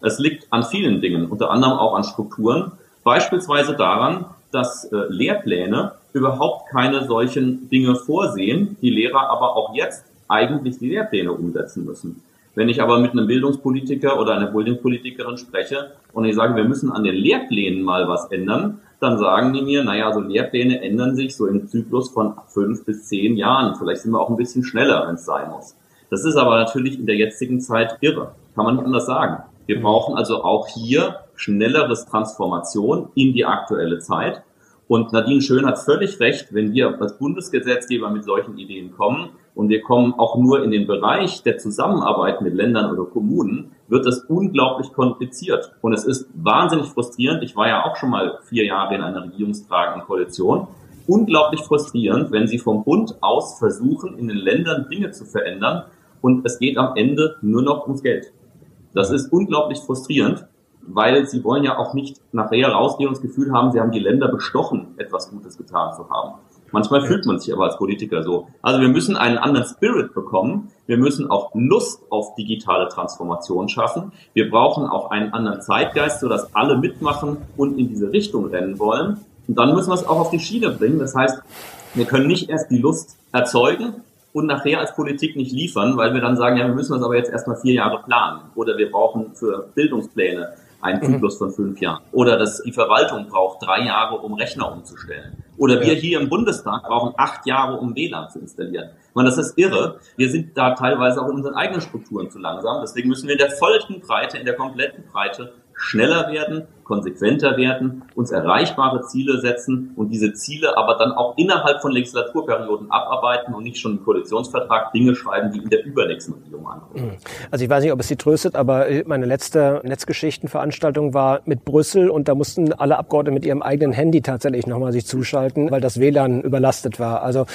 Es liegt an vielen Dingen, unter anderem auch an Strukturen. Beispielsweise daran, dass äh, Lehrpläne überhaupt keine solchen Dinge vorsehen, die Lehrer aber auch jetzt eigentlich die Lehrpläne umsetzen müssen. Wenn ich aber mit einem Bildungspolitiker oder einer Bildungspolitikerin spreche und ich sage, wir müssen an den Lehrplänen mal was ändern, dann sagen die mir, naja, so Lehrpläne ändern sich so im Zyklus von fünf bis zehn Jahren. Vielleicht sind wir auch ein bisschen schneller, wenn es sein muss. Das ist aber natürlich in der jetzigen Zeit irre. Kann man nicht anders sagen. Wir brauchen also auch hier schnelleres Transformation in die aktuelle Zeit. Und Nadine Schön hat völlig recht, wenn wir als Bundesgesetzgeber mit solchen Ideen kommen und wir kommen auch nur in den Bereich der Zusammenarbeit mit Ländern oder Kommunen, wird das unglaublich kompliziert. Und es ist wahnsinnig frustrierend. Ich war ja auch schon mal vier Jahre in einer regierungstragenden Koalition. Unglaublich frustrierend, wenn Sie vom Bund aus versuchen, in den Ländern Dinge zu verändern und es geht am Ende nur noch ums Geld. Das ist unglaublich frustrierend weil sie wollen ja auch nicht nachher rausgehen und das Gefühl haben, sie haben die Länder bestochen, etwas Gutes getan zu haben. Manchmal fühlt man sich aber als Politiker so. Also wir müssen einen anderen Spirit bekommen. Wir müssen auch Lust auf digitale Transformation schaffen. Wir brauchen auch einen anderen Zeitgeist, sodass alle mitmachen und in diese Richtung rennen wollen. Und dann müssen wir es auch auf die Schiene bringen. Das heißt, wir können nicht erst die Lust erzeugen und nachher als Politik nicht liefern, weil wir dann sagen, ja, wir müssen das aber jetzt erstmal vier Jahre planen. Oder wir brauchen für Bildungspläne ein mhm. Zyklus von fünf Jahren. Oder dass die Verwaltung braucht drei Jahre, um Rechner umzustellen. Oder wir hier im Bundestag brauchen acht Jahre, um WLAN zu installieren. Man, das ist irre. Wir sind da teilweise auch in unseren eigenen Strukturen zu langsam. Deswegen müssen wir in der vollen Breite, in der kompletten Breite schneller werden, konsequenter werden, uns erreichbare Ziele setzen und diese Ziele aber dann auch innerhalb von Legislaturperioden abarbeiten und nicht schon im Koalitionsvertrag Dinge schreiben, die in der übernächsten Regierung ankommen. Mhm. Also ich weiß nicht, ob es Sie tröstet, aber meine letzte Netzgeschichtenveranstaltung war mit Brüssel und da mussten alle Abgeordneten mit ihrem eigenen Handy tatsächlich nochmal sich zuschalten, weil das WLAN überlastet war. Also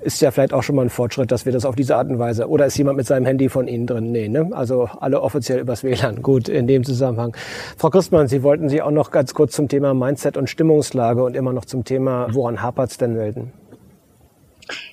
ist ja vielleicht auch schon mal ein Fortschritt, dass wir das auf diese Art und Weise. Oder ist jemand mit seinem Handy von Ihnen drin? Nee, ne? Also alle offiziell übers WLAN. Gut, in dem Zusammenhang. Frau Christmann, Sie wollten sich auch noch ganz kurz zum Thema Mindset und Stimmungslage und immer noch zum Thema, woran hapert es denn melden?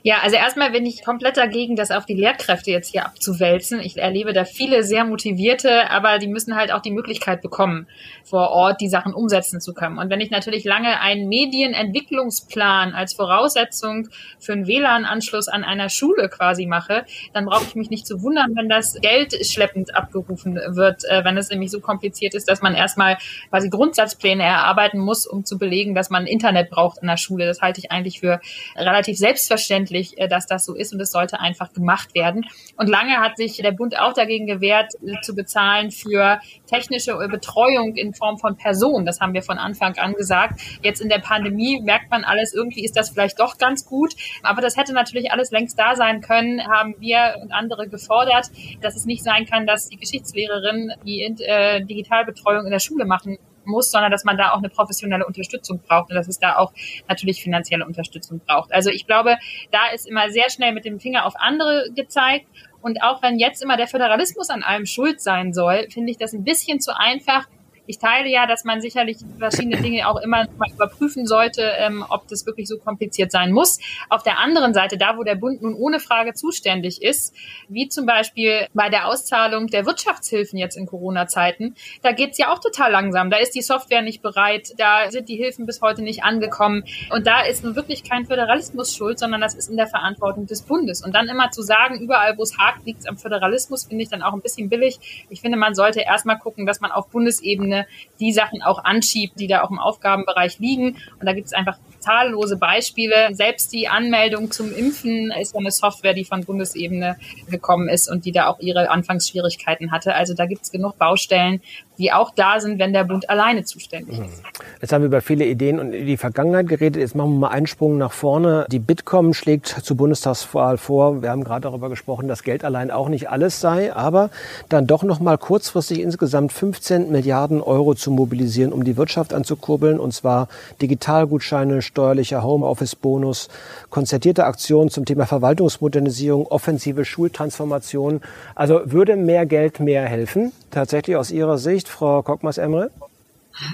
Ja, also erstmal bin ich komplett dagegen, das auf die Lehrkräfte jetzt hier abzuwälzen. Ich erlebe da viele sehr motivierte, aber die müssen halt auch die Möglichkeit bekommen, vor Ort die Sachen umsetzen zu können. Und wenn ich natürlich lange einen Medienentwicklungsplan als Voraussetzung für einen WLAN-Anschluss an einer Schule quasi mache, dann brauche ich mich nicht zu wundern, wenn das Geld schleppend abgerufen wird, äh, wenn es nämlich so kompliziert ist, dass man erstmal quasi Grundsatzpläne erarbeiten muss, um zu belegen, dass man Internet braucht in der Schule. Das halte ich eigentlich für relativ selbstverständlich selbstverständlich, äh, dass das so ist und es sollte einfach gemacht werden. Und lange hat sich der Bund auch dagegen gewehrt, äh, zu bezahlen für technische Betreuung in Form von Personen. Das haben wir von Anfang an gesagt. Jetzt in der Pandemie merkt man alles, irgendwie ist das vielleicht doch ganz gut. Aber das hätte natürlich alles längst da sein können, haben wir und andere gefordert, dass es nicht sein kann, dass die Geschichtslehrerin die äh, Digitalbetreuung in der Schule machen muss, sondern dass man da auch eine professionelle Unterstützung braucht und dass es da auch natürlich finanzielle Unterstützung braucht. Also ich glaube, da ist immer sehr schnell mit dem Finger auf andere gezeigt. Und auch wenn jetzt immer der Föderalismus an allem schuld sein soll, finde ich das ein bisschen zu einfach, ich teile ja, dass man sicherlich verschiedene Dinge auch immer mal überprüfen sollte, ähm, ob das wirklich so kompliziert sein muss. Auf der anderen Seite, da wo der Bund nun ohne Frage zuständig ist, wie zum Beispiel bei der Auszahlung der Wirtschaftshilfen jetzt in Corona-Zeiten, da geht's ja auch total langsam. Da ist die Software nicht bereit, da sind die Hilfen bis heute nicht angekommen. Und da ist nun wirklich kein Föderalismus schuld, sondern das ist in der Verantwortung des Bundes. Und dann immer zu sagen, überall wo es hakt, liegt's am Föderalismus, finde ich dann auch ein bisschen billig. Ich finde, man sollte erstmal gucken, dass man auf Bundesebene Ebene die Sachen auch anschiebt, die da auch im Aufgabenbereich liegen. Und da gibt es einfach zahllose Beispiele. Selbst die Anmeldung zum Impfen ist eine Software, die von Bundesebene gekommen ist und die da auch ihre Anfangsschwierigkeiten hatte. Also da gibt es genug Baustellen, die auch da sind, wenn der Bund alleine zuständig ist. Mhm. Jetzt haben wir über viele Ideen und die Vergangenheit geredet. Jetzt machen wir mal einen Sprung nach vorne. Die Bitkom schlägt zur Bundestagswahl vor. Wir haben gerade darüber gesprochen, dass Geld allein auch nicht alles sei, aber dann doch noch mal kurzfristig insgesamt 15 Milliarden Euro zu mobilisieren, um die Wirtschaft anzukurbeln. Und zwar Digitalgutscheine, steuerlicher Homeoffice-Bonus, konzertierte Aktionen zum Thema Verwaltungsmodernisierung, offensive Schultransformation. Also würde mehr Geld mehr helfen? Tatsächlich aus Ihrer Sicht, Frau Kockmas-Emre?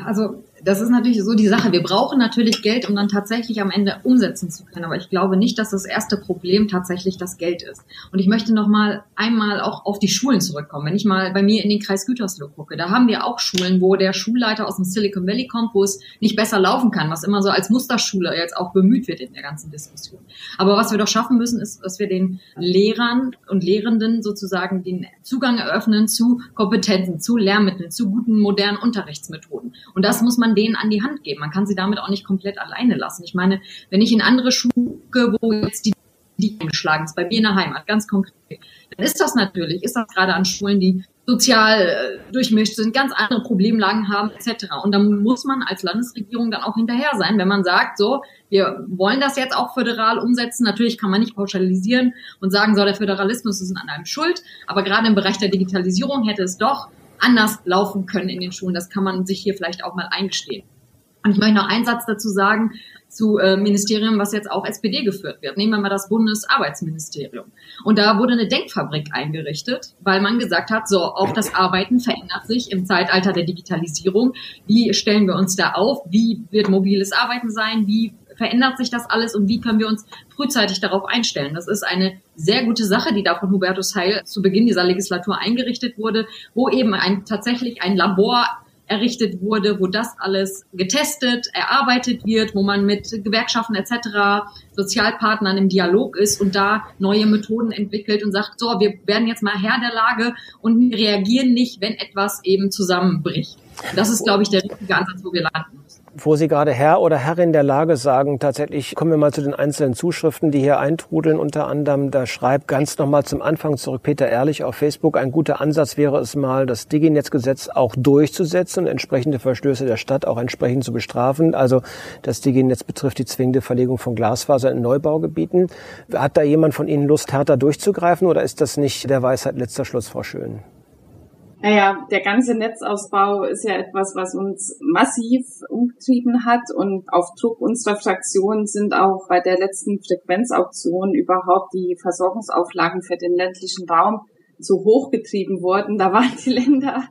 Also das ist natürlich so die Sache. Wir brauchen natürlich Geld, um dann tatsächlich am Ende umsetzen zu können. Aber ich glaube nicht, dass das erste Problem tatsächlich das Geld ist. Und ich möchte noch mal einmal auch auf die Schulen zurückkommen. Wenn ich mal bei mir in den Kreis Gütersloh gucke, da haben wir auch Schulen, wo der Schulleiter aus dem Silicon Valley kommt, wo es nicht besser laufen kann, was immer so als Musterschule jetzt auch bemüht wird in der ganzen Diskussion. Aber was wir doch schaffen müssen, ist, dass wir den Lehrern und Lehrenden sozusagen den Zugang eröffnen zu Kompetenzen, zu Lehrmitteln, zu guten modernen Unterrichtsmethoden. Und das muss man man denen an die Hand geben. Man kann sie damit auch nicht komplett alleine lassen. Ich meine, wenn ich in andere Schuhe, wo jetzt die die geschlagen ist, bei mir in der Heimat, ganz konkret, dann ist das natürlich, ist das gerade an Schulen, die sozial äh, durchmischt sind, ganz andere Problemlagen haben, etc. Und dann muss man als Landesregierung dann auch hinterher sein, wenn man sagt, so, wir wollen das jetzt auch föderal umsetzen. Natürlich kann man nicht pauschalisieren und sagen, so, der Föderalismus ist an einem schuld, aber gerade im Bereich der Digitalisierung hätte es doch anders laufen können in den Schulen. Das kann man sich hier vielleicht auch mal eingestehen. Und ich möchte noch einen Satz dazu sagen zu äh, Ministerium, was jetzt auch SPD geführt wird. Nehmen wir mal das Bundesarbeitsministerium. Und da wurde eine Denkfabrik eingerichtet, weil man gesagt hat, so, auch das Arbeiten verändert sich im Zeitalter der Digitalisierung. Wie stellen wir uns da auf? Wie wird mobiles Arbeiten sein? Wie verändert sich das alles und wie können wir uns frühzeitig darauf einstellen. Das ist eine sehr gute Sache, die da von Hubertus Heil zu Beginn dieser Legislatur eingerichtet wurde, wo eben ein, tatsächlich ein Labor errichtet wurde, wo das alles getestet, erarbeitet wird, wo man mit Gewerkschaften etc., Sozialpartnern im Dialog ist und da neue Methoden entwickelt und sagt, so, wir werden jetzt mal Herr der Lage und reagieren nicht, wenn etwas eben zusammenbricht. Das ist, glaube ich, der richtige Ansatz, wo wir landen müssen wo Sie gerade Herr oder Herrin der Lage sagen, tatsächlich kommen wir mal zu den einzelnen Zuschriften, die hier eintrudeln. Unter anderem, da schreibt ganz nochmal zum Anfang zurück Peter Ehrlich auf Facebook, ein guter Ansatz wäre es mal, das Diginetzgesetz auch durchzusetzen und entsprechende Verstöße der Stadt auch entsprechend zu bestrafen. Also das Diginetz betrifft die zwingende Verlegung von Glasfaser in Neubaugebieten. Hat da jemand von Ihnen Lust, härter durchzugreifen oder ist das nicht der Weisheit letzter Schluss, Frau Schön? Naja, der ganze Netzausbau ist ja etwas, was uns massiv umgetrieben hat und auf Druck unserer Fraktion sind auch bei der letzten Frequenzauktion überhaupt die Versorgungsauflagen für den ländlichen Raum so hoch getrieben worden. Da waren die Länder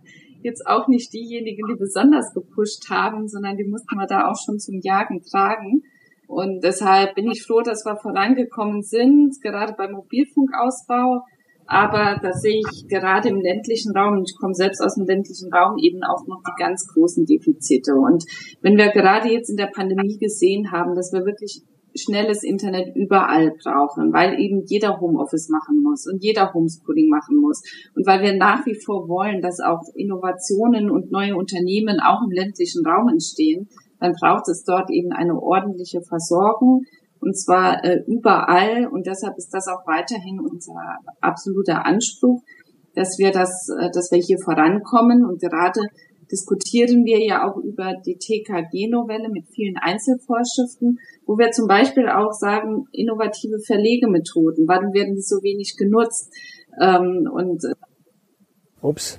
jetzt auch nicht diejenigen, die besonders gepusht haben, sondern die mussten wir da auch schon zum Jagen tragen. Und deshalb bin ich froh, dass wir vorangekommen sind, gerade beim Mobilfunkausbau. Aber da sehe ich gerade im ländlichen Raum, ich komme selbst aus dem ländlichen Raum, eben auch noch die ganz großen Defizite. Und wenn wir gerade jetzt in der Pandemie gesehen haben, dass wir wirklich schnelles Internet überall brauchen, weil eben jeder Homeoffice machen muss und jeder Homeschooling machen muss. Und weil wir nach wie vor wollen, dass auch Innovationen und neue Unternehmen auch im ländlichen Raum entstehen, dann braucht es dort eben eine ordentliche Versorgung und zwar äh, überall. Und deshalb ist das auch weiterhin unser absoluter Anspruch, dass wir das, äh, dass wir hier vorankommen. Und gerade diskutieren wir ja auch über die TKG-Novelle mit vielen Einzelvorschriften, wo wir zum Beispiel auch sagen, innovative Verlegemethoden, warum werden die so wenig genutzt? Ähm, und äh, Ups,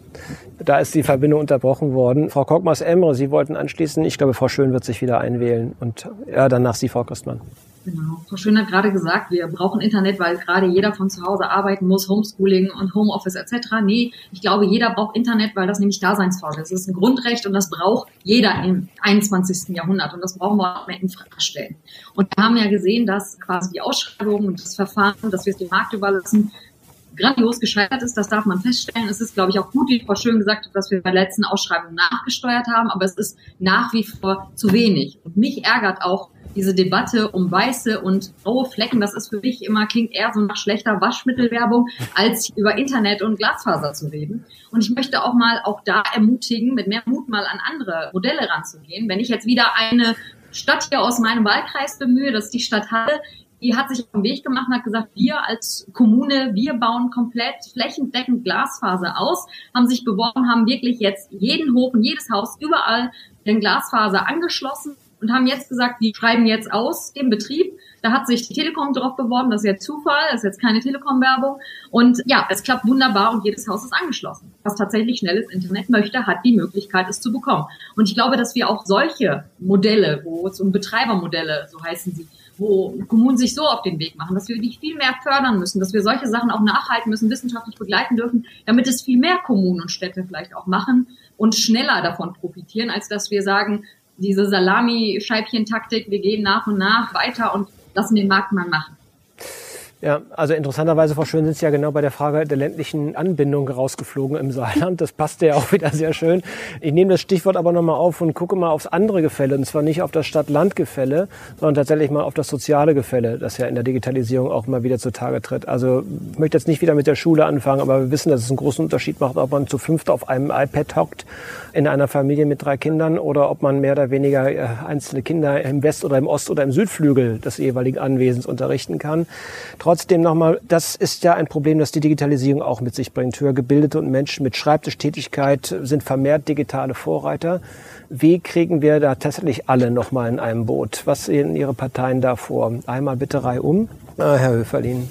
da ist die Verbindung unterbrochen worden. Frau Korkmaz-Emre, Sie wollten anschließen. Ich glaube, Frau Schön wird sich wieder einwählen. Und ja, danach Sie, Frau Christmann. Genau. Frau Schön hat gerade gesagt, wir brauchen Internet, weil gerade jeder von zu Hause arbeiten muss, Homeschooling und Homeoffice etc. Nee, ich glaube, jeder braucht Internet, weil das nämlich Daseinsvorsorge ist. Das ist ein Grundrecht und das braucht jeder im 21. Jahrhundert und das brauchen wir auch mehr in Frage stellen. Und wir haben ja gesehen, dass quasi die Ausschreibung und das Verfahren, dass wir es dem Markt überlassen, grandios gescheitert ist, das darf man feststellen. Es ist, glaube ich, auch gut, wie Frau Schön gesagt hat, dass wir bei der letzten Ausschreibung nachgesteuert haben, aber es ist nach wie vor zu wenig. Und mich ärgert auch, diese Debatte um weiße und graue Flecken, das ist für mich immer, klingt eher so nach schlechter Waschmittelwerbung, als über Internet und Glasfaser zu reden. Und ich möchte auch mal auch da ermutigen, mit mehr Mut mal an andere Modelle ranzugehen. Wenn ich jetzt wieder eine Stadt hier aus meinem Wahlkreis bemühe, das ist die Stadt Halle, die hat sich auf den Weg gemacht und hat gesagt, wir als Kommune, wir bauen komplett flächendeckend Glasfaser aus, haben sich beworben, haben wirklich jetzt jeden Hof und jedes Haus überall den Glasfaser angeschlossen und haben jetzt gesagt, die schreiben jetzt aus den Betrieb. Da hat sich die Telekom drauf beworben, das ist jetzt Zufall, das ist jetzt keine Telekom-Werbung. Und ja, es klappt wunderbar und jedes Haus ist angeschlossen. Was tatsächlich schnelles Internet möchte, hat die Möglichkeit, es zu bekommen. Und ich glaube, dass wir auch solche Modelle, wo es um Betreibermodelle, so heißen sie, wo Kommunen sich so auf den Weg machen, dass wir die viel mehr fördern müssen, dass wir solche Sachen auch nachhalten müssen, wissenschaftlich begleiten dürfen, damit es viel mehr Kommunen und Städte vielleicht auch machen und schneller davon profitieren, als dass wir sagen, diese Salami-Scheibchen-Taktik, wir gehen nach und nach weiter und lassen den Markt mal machen. Ja, also interessanterweise, Frau Schön, sind Sie ja genau bei der Frage der ländlichen Anbindung rausgeflogen im Saarland. Das passte ja auch wieder sehr schön. Ich nehme das Stichwort aber nochmal auf und gucke mal aufs andere Gefälle. Und zwar nicht auf das Stadt-Land-Gefälle, sondern tatsächlich mal auf das soziale Gefälle, das ja in der Digitalisierung auch mal wieder zutage tritt. Also ich möchte jetzt nicht wieder mit der Schule anfangen, aber wir wissen, dass es einen großen Unterschied macht, ob man zu fünft auf einem iPad hockt in einer Familie mit drei Kindern oder ob man mehr oder weniger äh, einzelne Kinder im West- oder im Ost- oder im Südflügel des jeweiligen Anwesens unterrichten kann. Trotzdem nochmal, das ist ja ein Problem, das die Digitalisierung auch mit sich bringt. Höher gebildete und Menschen mit Schreibtischtätigkeit sind vermehrt digitale Vorreiter. Wie kriegen wir da tatsächlich alle nochmal in einem Boot? Was sehen Ihre Parteien da vor? Einmal bitte reihum. Ah, Herr Höferlin.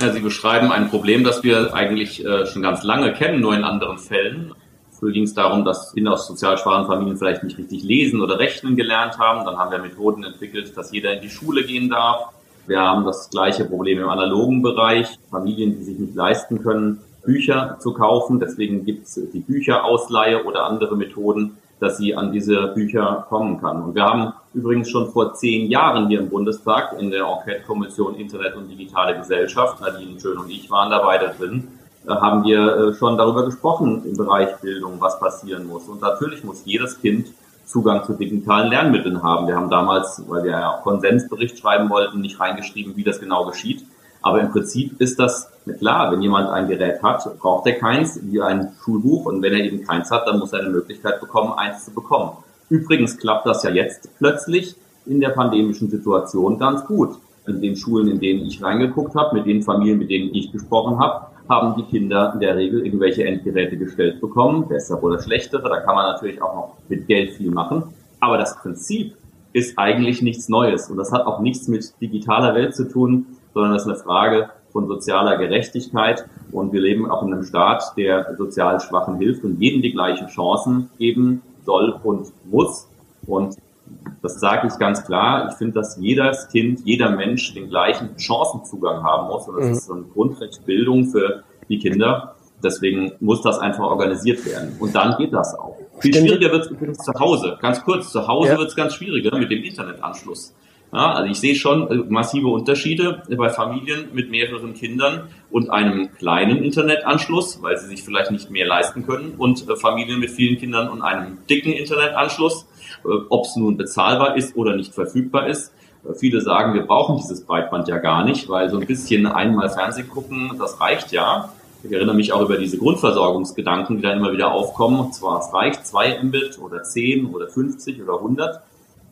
Ja, Sie beschreiben ein Problem, das wir eigentlich äh, schon ganz lange kennen, nur in anderen Fällen. Früher ging es darum, dass Kinder aus sozial schwachen Familien vielleicht nicht richtig lesen oder rechnen gelernt haben. Dann haben wir Methoden entwickelt, dass jeder in die Schule gehen darf. Wir haben das gleiche Problem im analogen Bereich. Familien, die sich nicht leisten können, Bücher zu kaufen. Deswegen gibt es die Bücherausleihe oder andere Methoden, dass sie an diese Bücher kommen kann. Und wir haben übrigens schon vor zehn Jahren hier im Bundestag in der Enquete-Kommission Internet und digitale Gesellschaft, Nadine Schön und ich waren dabei da drin, äh, haben wir äh, schon darüber gesprochen im Bereich Bildung, was passieren muss. Und natürlich muss jedes Kind Zugang zu digitalen Lernmitteln haben. Wir haben damals, weil wir ja Konsensbericht schreiben wollten, nicht reingeschrieben, wie das genau geschieht. Aber im Prinzip ist das klar, wenn jemand ein Gerät hat, braucht er keins, wie ein Schulbuch. Und wenn er eben keins hat, dann muss er eine Möglichkeit bekommen, eins zu bekommen. Übrigens klappt das ja jetzt plötzlich in der pandemischen Situation ganz gut. In den Schulen, in denen ich reingeguckt habe, mit den Familien, mit denen ich gesprochen habe, haben die Kinder in der Regel irgendwelche Endgeräte gestellt bekommen, bessere oder schlechtere. Da kann man natürlich auch noch mit Geld viel machen. Aber das Prinzip ist eigentlich nichts Neues. Und das hat auch nichts mit digitaler Welt zu tun, sondern das ist eine Frage von sozialer Gerechtigkeit. Und wir leben auch in einem Staat, der sozial Schwachen hilft und jedem die gleichen Chancen geben soll und muss. Und das sage ich ganz klar. Ich finde, dass jedes Kind, jeder Mensch den gleichen Chancenzugang haben muss. Und das mhm. ist so ein Grundrecht Bildung für die Kinder. Deswegen muss das einfach organisiert werden. Und dann geht das auch. Viel schwieriger wird es zu Hause. Ganz kurz, zu Hause ja. wird es ganz schwieriger mit dem Internetanschluss. Ja, also ich sehe schon äh, massive Unterschiede bei Familien mit mehreren Kindern und einem kleinen Internetanschluss, weil sie sich vielleicht nicht mehr leisten können, und äh, Familien mit vielen Kindern und einem dicken Internetanschluss, ob es nun bezahlbar ist oder nicht verfügbar ist. Viele sagen, wir brauchen dieses Breitband ja gar nicht, weil so ein bisschen einmal Fernsehen gucken, das reicht ja. Ich erinnere mich auch über diese Grundversorgungsgedanken, die dann immer wieder aufkommen. Und zwar, es reicht 2 Mbit oder 10 oder 50 oder 100.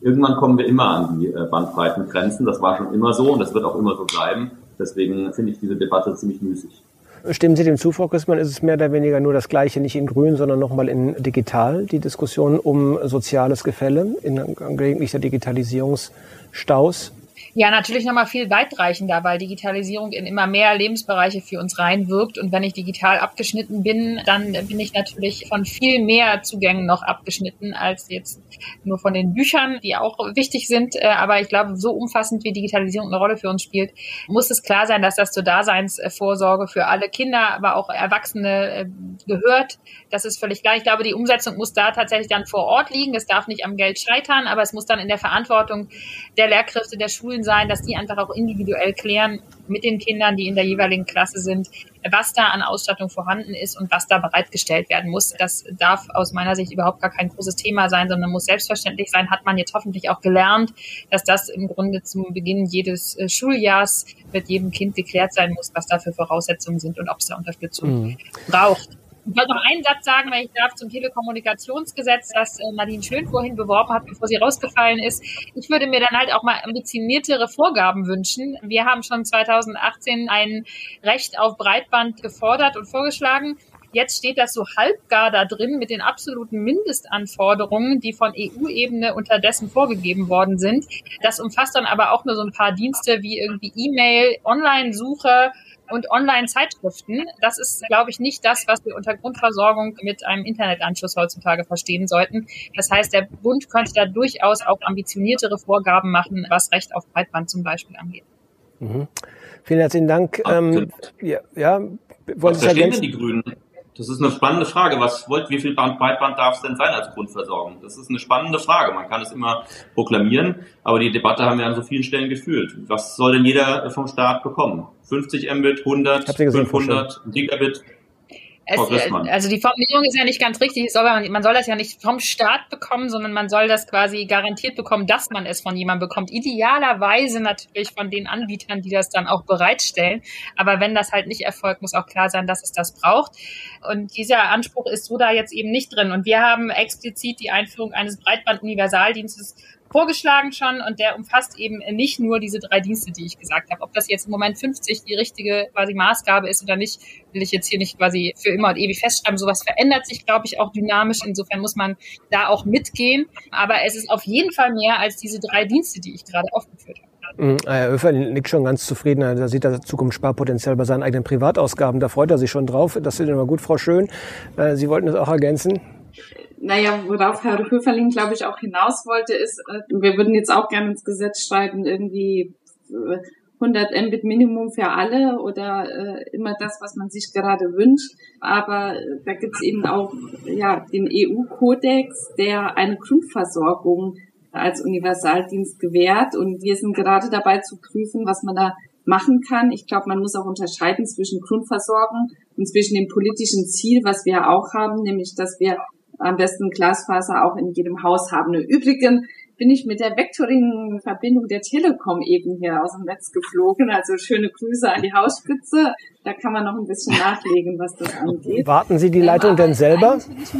Irgendwann kommen wir immer an die äh, Bandbreitengrenzen. Das war schon immer so und das wird auch immer so bleiben. Deswegen finde ich diese Debatte ziemlich müßig. Stimmen Sie dem zu, Frau Christmann? Ist es mehr oder weniger nur das Gleiche, nicht in grün, sondern nochmal in digital, die Diskussion um soziales Gefälle in angeblicher Digitalisierungsstaus? Ja, natürlich nochmal viel weitreichender, weil Digitalisierung in immer mehr Lebensbereiche für uns reinwirkt. Und wenn ich digital abgeschnitten bin, dann bin ich natürlich von viel mehr Zugängen noch abgeschnitten als jetzt nur von den Büchern, die auch wichtig sind. Äh, aber ich glaube, so umfassend wie Digitalisierung eine Rolle für uns spielt, muss es klar sein, dass das zur Daseinsvorsorge für alle Kinder, aber auch Erwachsene äh, gehört. Das ist völlig klar. Ich glaube, die Umsetzung muss da tatsächlich dann vor Ort liegen. Es darf nicht am Geld scheitern, aber es muss dann in der Verantwortung der Lehrkräfte der Schulen Schulen sein, dass die einfach auch individuell klären mit den Kindern, die in der jeweiligen Klasse sind, was da an Ausstattung vorhanden ist und was da bereitgestellt werden muss. Das darf aus meiner Sicht überhaupt gar kein großes Thema sein, sondern muss selbstverständlich sein. Hat man jetzt hoffentlich auch gelernt, dass das im Grunde zum Beginn jedes äh, Schuljahrs mit jedem Kind geklärt sein muss, was da für Voraussetzungen sind und ob es da Unterstützung mhm. braucht. Ich wollte noch einen Satz sagen, wenn ich darf, zum Telekommunikationsgesetz, das äh, Nadine Schön vorhin beworben hat, bevor sie rausgefallen ist. Ich würde mir dann halt auch mal ambitioniertere Vorgaben wünschen. Wir haben schon 2018 ein Recht auf Breitband gefordert und vorgeschlagen. Jetzt steht das so halbgar da drin mit den absoluten Mindestanforderungen, die von EU-Ebene unterdessen vorgegeben worden sind. Das umfasst dann aber auch nur so ein paar Dienste wie irgendwie E-Mail, Online-Suche, und Online-Zeitschriften. Das ist, glaube ich, nicht das, was wir unter Grundversorgung mit einem Internetanschluss heutzutage verstehen sollten. Das heißt, der Bund könnte da durchaus auch ambitioniertere Vorgaben machen, was Recht auf Breitband zum Beispiel angeht. Mhm. Vielen herzlichen Dank. Ähm, ja, ja, wollen was Sie verstehen denn die Grünen? Das ist eine spannende Frage. Was wollt, wie viel Breitband darf es denn sein als Grundversorgung? Das ist eine spannende Frage. Man kann es immer proklamieren, aber die Debatte haben wir an so vielen Stellen gefühlt. Was soll denn jeder vom Staat bekommen? 50 Mbit, 100, 500 Gigabit? Es, also die Formulierung ist ja nicht ganz richtig. Soll man, man, soll das ja nicht vom Staat bekommen, sondern man soll das quasi garantiert bekommen, dass man es von jemandem bekommt. Idealerweise natürlich von den Anbietern, die das dann auch bereitstellen. Aber wenn das halt nicht erfolgt, muss auch klar sein, dass es das braucht. Und dieser Anspruch ist so da jetzt eben nicht drin. Und wir haben explizit die Einführung eines Breitband-Universaldienstes vorgeschlagen schon und der umfasst eben nicht nur diese drei Dienste, die ich gesagt habe. Ob das jetzt im Moment 50 die richtige quasi Maßgabe ist oder nicht, will ich jetzt hier nicht quasi für immer und ewig festschreiben. Sowas verändert sich, glaube ich, auch dynamisch. Insofern muss man da auch mitgehen. Aber es ist auf jeden Fall mehr als diese drei Dienste, die ich gerade aufgeführt habe. Mhm. Herr Oeffer liegt schon ganz zufrieden. Da sieht er Zukunftssparpotenzial bei seinen eigenen Privatausgaben. Da freut er sich schon drauf. Das wird immer gut, Frau Schön. Äh, Sie wollten es auch ergänzen? Naja, worauf Herr Höferling, glaube ich, auch hinaus wollte, ist, äh, wir würden jetzt auch gerne ins Gesetz schreiben, irgendwie 100 äh, Mbit Minimum für alle oder äh, immer das, was man sich gerade wünscht. Aber da gibt es eben auch ja, den EU-Kodex, der eine Grundversorgung als Universaldienst gewährt. Und wir sind gerade dabei zu prüfen, was man da machen kann. Ich glaube, man muss auch unterscheiden zwischen Grundversorgung und zwischen dem politischen Ziel, was wir auch haben, nämlich dass wir am besten Glasfaser auch in jedem Haus haben. Übrigens bin ich mit der Vectoring-Verbindung der Telekom eben hier aus dem Netz geflogen. Also schöne Grüße an die Hausspitze. Da kann man noch ein bisschen nachlegen, was das angeht. Warten Sie die Leitung ähm, denn selber? Ich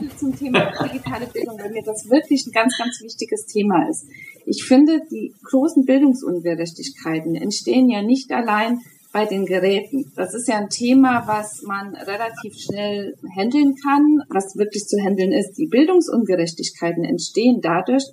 mich zum Thema digitale Bildung, weil mir das wirklich ein ganz, ganz wichtiges Thema ist. Ich finde, die großen Bildungsungerechtigkeiten entstehen ja nicht allein bei den Geräten. Das ist ja ein Thema, was man relativ schnell handeln kann, was wirklich zu handeln ist. Die Bildungsungerechtigkeiten entstehen dadurch,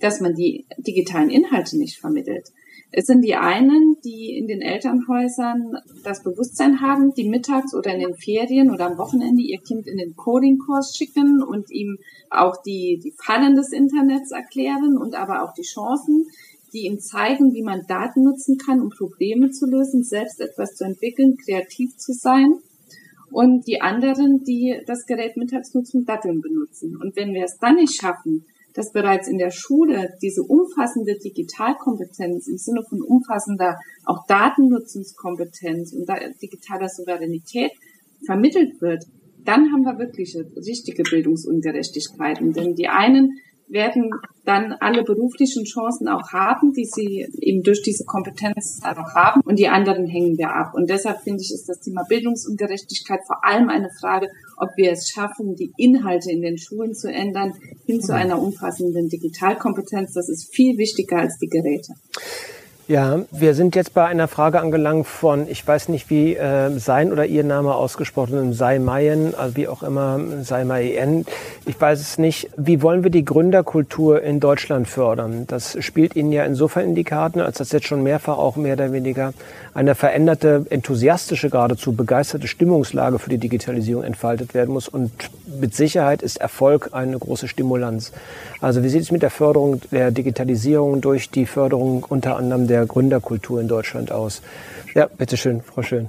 dass man die digitalen Inhalte nicht vermittelt. Es sind die einen, die in den Elternhäusern das Bewusstsein haben, die mittags oder in den Ferien oder am Wochenende ihr Kind in den Coding-Kurs schicken und ihm auch die, die Fallen des Internets erklären und aber auch die Chancen die ihm zeigen, wie man Daten nutzen kann, um Probleme zu lösen, selbst etwas zu entwickeln, kreativ zu sein. Und die anderen, die das Gerät mittags nutzen, Datteln benutzen. Und wenn wir es dann nicht schaffen, dass bereits in der Schule diese umfassende Digitalkompetenz im Sinne von umfassender auch Datennutzungskompetenz und digitaler Souveränität vermittelt wird, dann haben wir wirklich richtige Bildungsungerechtigkeiten. Denn die einen werden dann alle beruflichen Chancen auch haben, die sie eben durch diese Kompetenz auch haben und die anderen hängen wir ab. Und deshalb finde ich, ist das Thema Bildungsungerechtigkeit vor allem eine Frage, ob wir es schaffen, die Inhalte in den Schulen zu ändern, hin zu einer umfassenden Digitalkompetenz. Das ist viel wichtiger als die Geräte. Ja, wir sind jetzt bei einer Frage angelangt von, ich weiß nicht, wie äh, sein oder ihr Name ausgesprochen ist, Saimayen, also wie auch immer, Saimayen. Ich weiß es nicht. Wie wollen wir die Gründerkultur in Deutschland fördern? Das spielt Ihnen ja insofern in die Karten, als das jetzt schon mehrfach auch mehr oder weniger eine veränderte, enthusiastische, geradezu begeisterte Stimmungslage für die Digitalisierung entfaltet werden muss. Und mit Sicherheit ist Erfolg eine große Stimulanz. Also wie sieht es mit der Förderung der Digitalisierung durch die Förderung unter anderem der Gründerkultur in Deutschland aus? Ja, bitteschön, Frau Schön.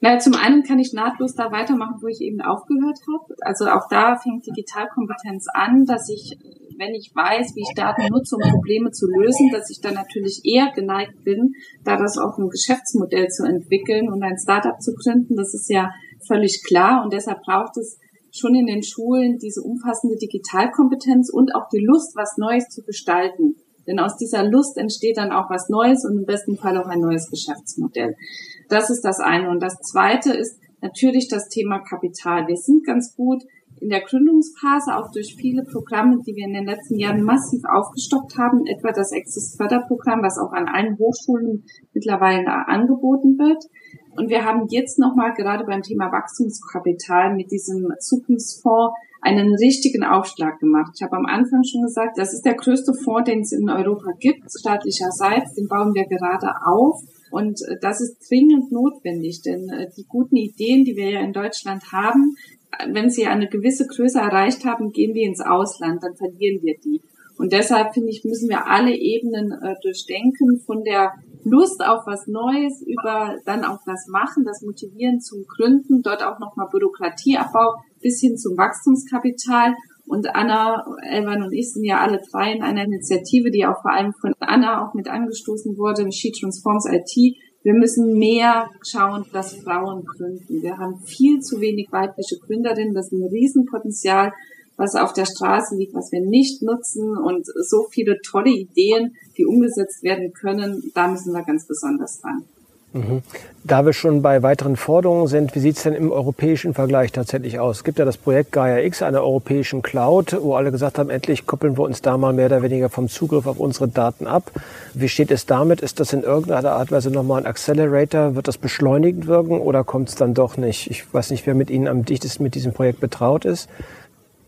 Na, zum einen kann ich nahtlos da weitermachen, wo ich eben aufgehört habe. Also auch da fängt Digitalkompetenz an, dass ich, wenn ich weiß, wie ich Daten nutze, um Probleme zu lösen, dass ich dann natürlich eher geneigt bin, da das auch ein Geschäftsmodell zu entwickeln und ein Startup zu gründen. Das ist ja völlig klar und deshalb braucht es schon in den Schulen diese umfassende Digitalkompetenz und auch die Lust, was Neues zu gestalten. Denn aus dieser Lust entsteht dann auch was Neues und im besten Fall auch ein neues Geschäftsmodell. Das ist das eine. Und das zweite ist natürlich das Thema Kapital. Wir sind ganz gut in der Gründungsphase, auch durch viele Programme, die wir in den letzten Jahren massiv aufgestockt haben, etwa das Exist-Förderprogramm, was auch an allen Hochschulen mittlerweile angeboten wird. Und wir haben jetzt nochmal gerade beim Thema Wachstumskapital mit diesem Zukunftsfonds einen richtigen Aufschlag gemacht. Ich habe am Anfang schon gesagt, das ist der größte Fonds, den es in Europa gibt, staatlicherseits. Den bauen wir gerade auf. Und äh, das ist dringend notwendig, denn äh, die guten Ideen, die wir ja in Deutschland haben, wenn sie eine gewisse Größe erreicht haben, gehen wir ins Ausland, dann verlieren wir die. Und deshalb finde ich, müssen wir alle Ebenen äh, durchdenken, von der Lust auf was Neues über dann auch das Machen, das Motivieren zum Gründen, dort auch nochmal Bürokratieabbau bis hin zum Wachstumskapital. Und Anna, Elvan und ich sind ja alle drei in einer Initiative, die auch vor allem von Anna auch mit angestoßen wurde, She Transforms IT. Wir müssen mehr schauen, dass Frauen gründen. Wir haben viel zu wenig weibliche Gründerinnen. Das ist ein Riesenpotenzial was auf der Straße liegt, was wir nicht nutzen und so viele tolle Ideen, die umgesetzt werden können, da müssen wir ganz besonders dran. Mhm. Da wir schon bei weiteren Forderungen sind, wie sieht es denn im europäischen Vergleich tatsächlich aus? Es gibt ja das Projekt Gaia X, einer europäischen Cloud, wo alle gesagt haben, endlich koppeln wir uns da mal mehr oder weniger vom Zugriff auf unsere Daten ab. Wie steht es damit? Ist das in irgendeiner Art und Weise nochmal ein Accelerator? Wird das beschleunigend wirken oder kommt es dann doch nicht? Ich weiß nicht, wer mit Ihnen am dichtesten mit diesem Projekt betraut ist.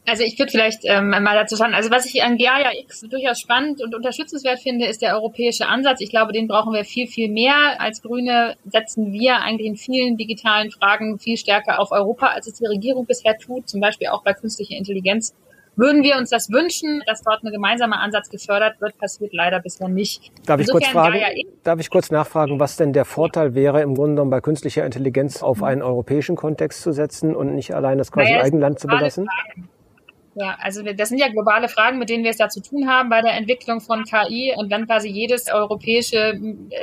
Also ich würde vielleicht ähm, mal dazu sagen, also was ich an Gaia X durchaus spannend und unterstützenswert finde, ist der europäische Ansatz. Ich glaube, den brauchen wir viel, viel mehr. Als Grüne setzen wir eigentlich in vielen digitalen Fragen viel stärker auf Europa, als es die Regierung bisher tut, zum Beispiel auch bei künstlicher Intelligenz. Würden wir uns das wünschen, dass dort ein gemeinsamer Ansatz gefördert wird, passiert leider bisher nicht. Darf ich, kurz fragen, darf ich kurz nachfragen, was denn der Vorteil wäre, im Grunde genommen bei künstlicher Intelligenz auf einen europäischen Kontext zu setzen und nicht allein das quasi naja, Eigenland zu belassen? Fragen. Ja, also das sind ja globale Fragen, mit denen wir es da zu tun haben bei der Entwicklung von KI. Und wenn quasi jedes europäische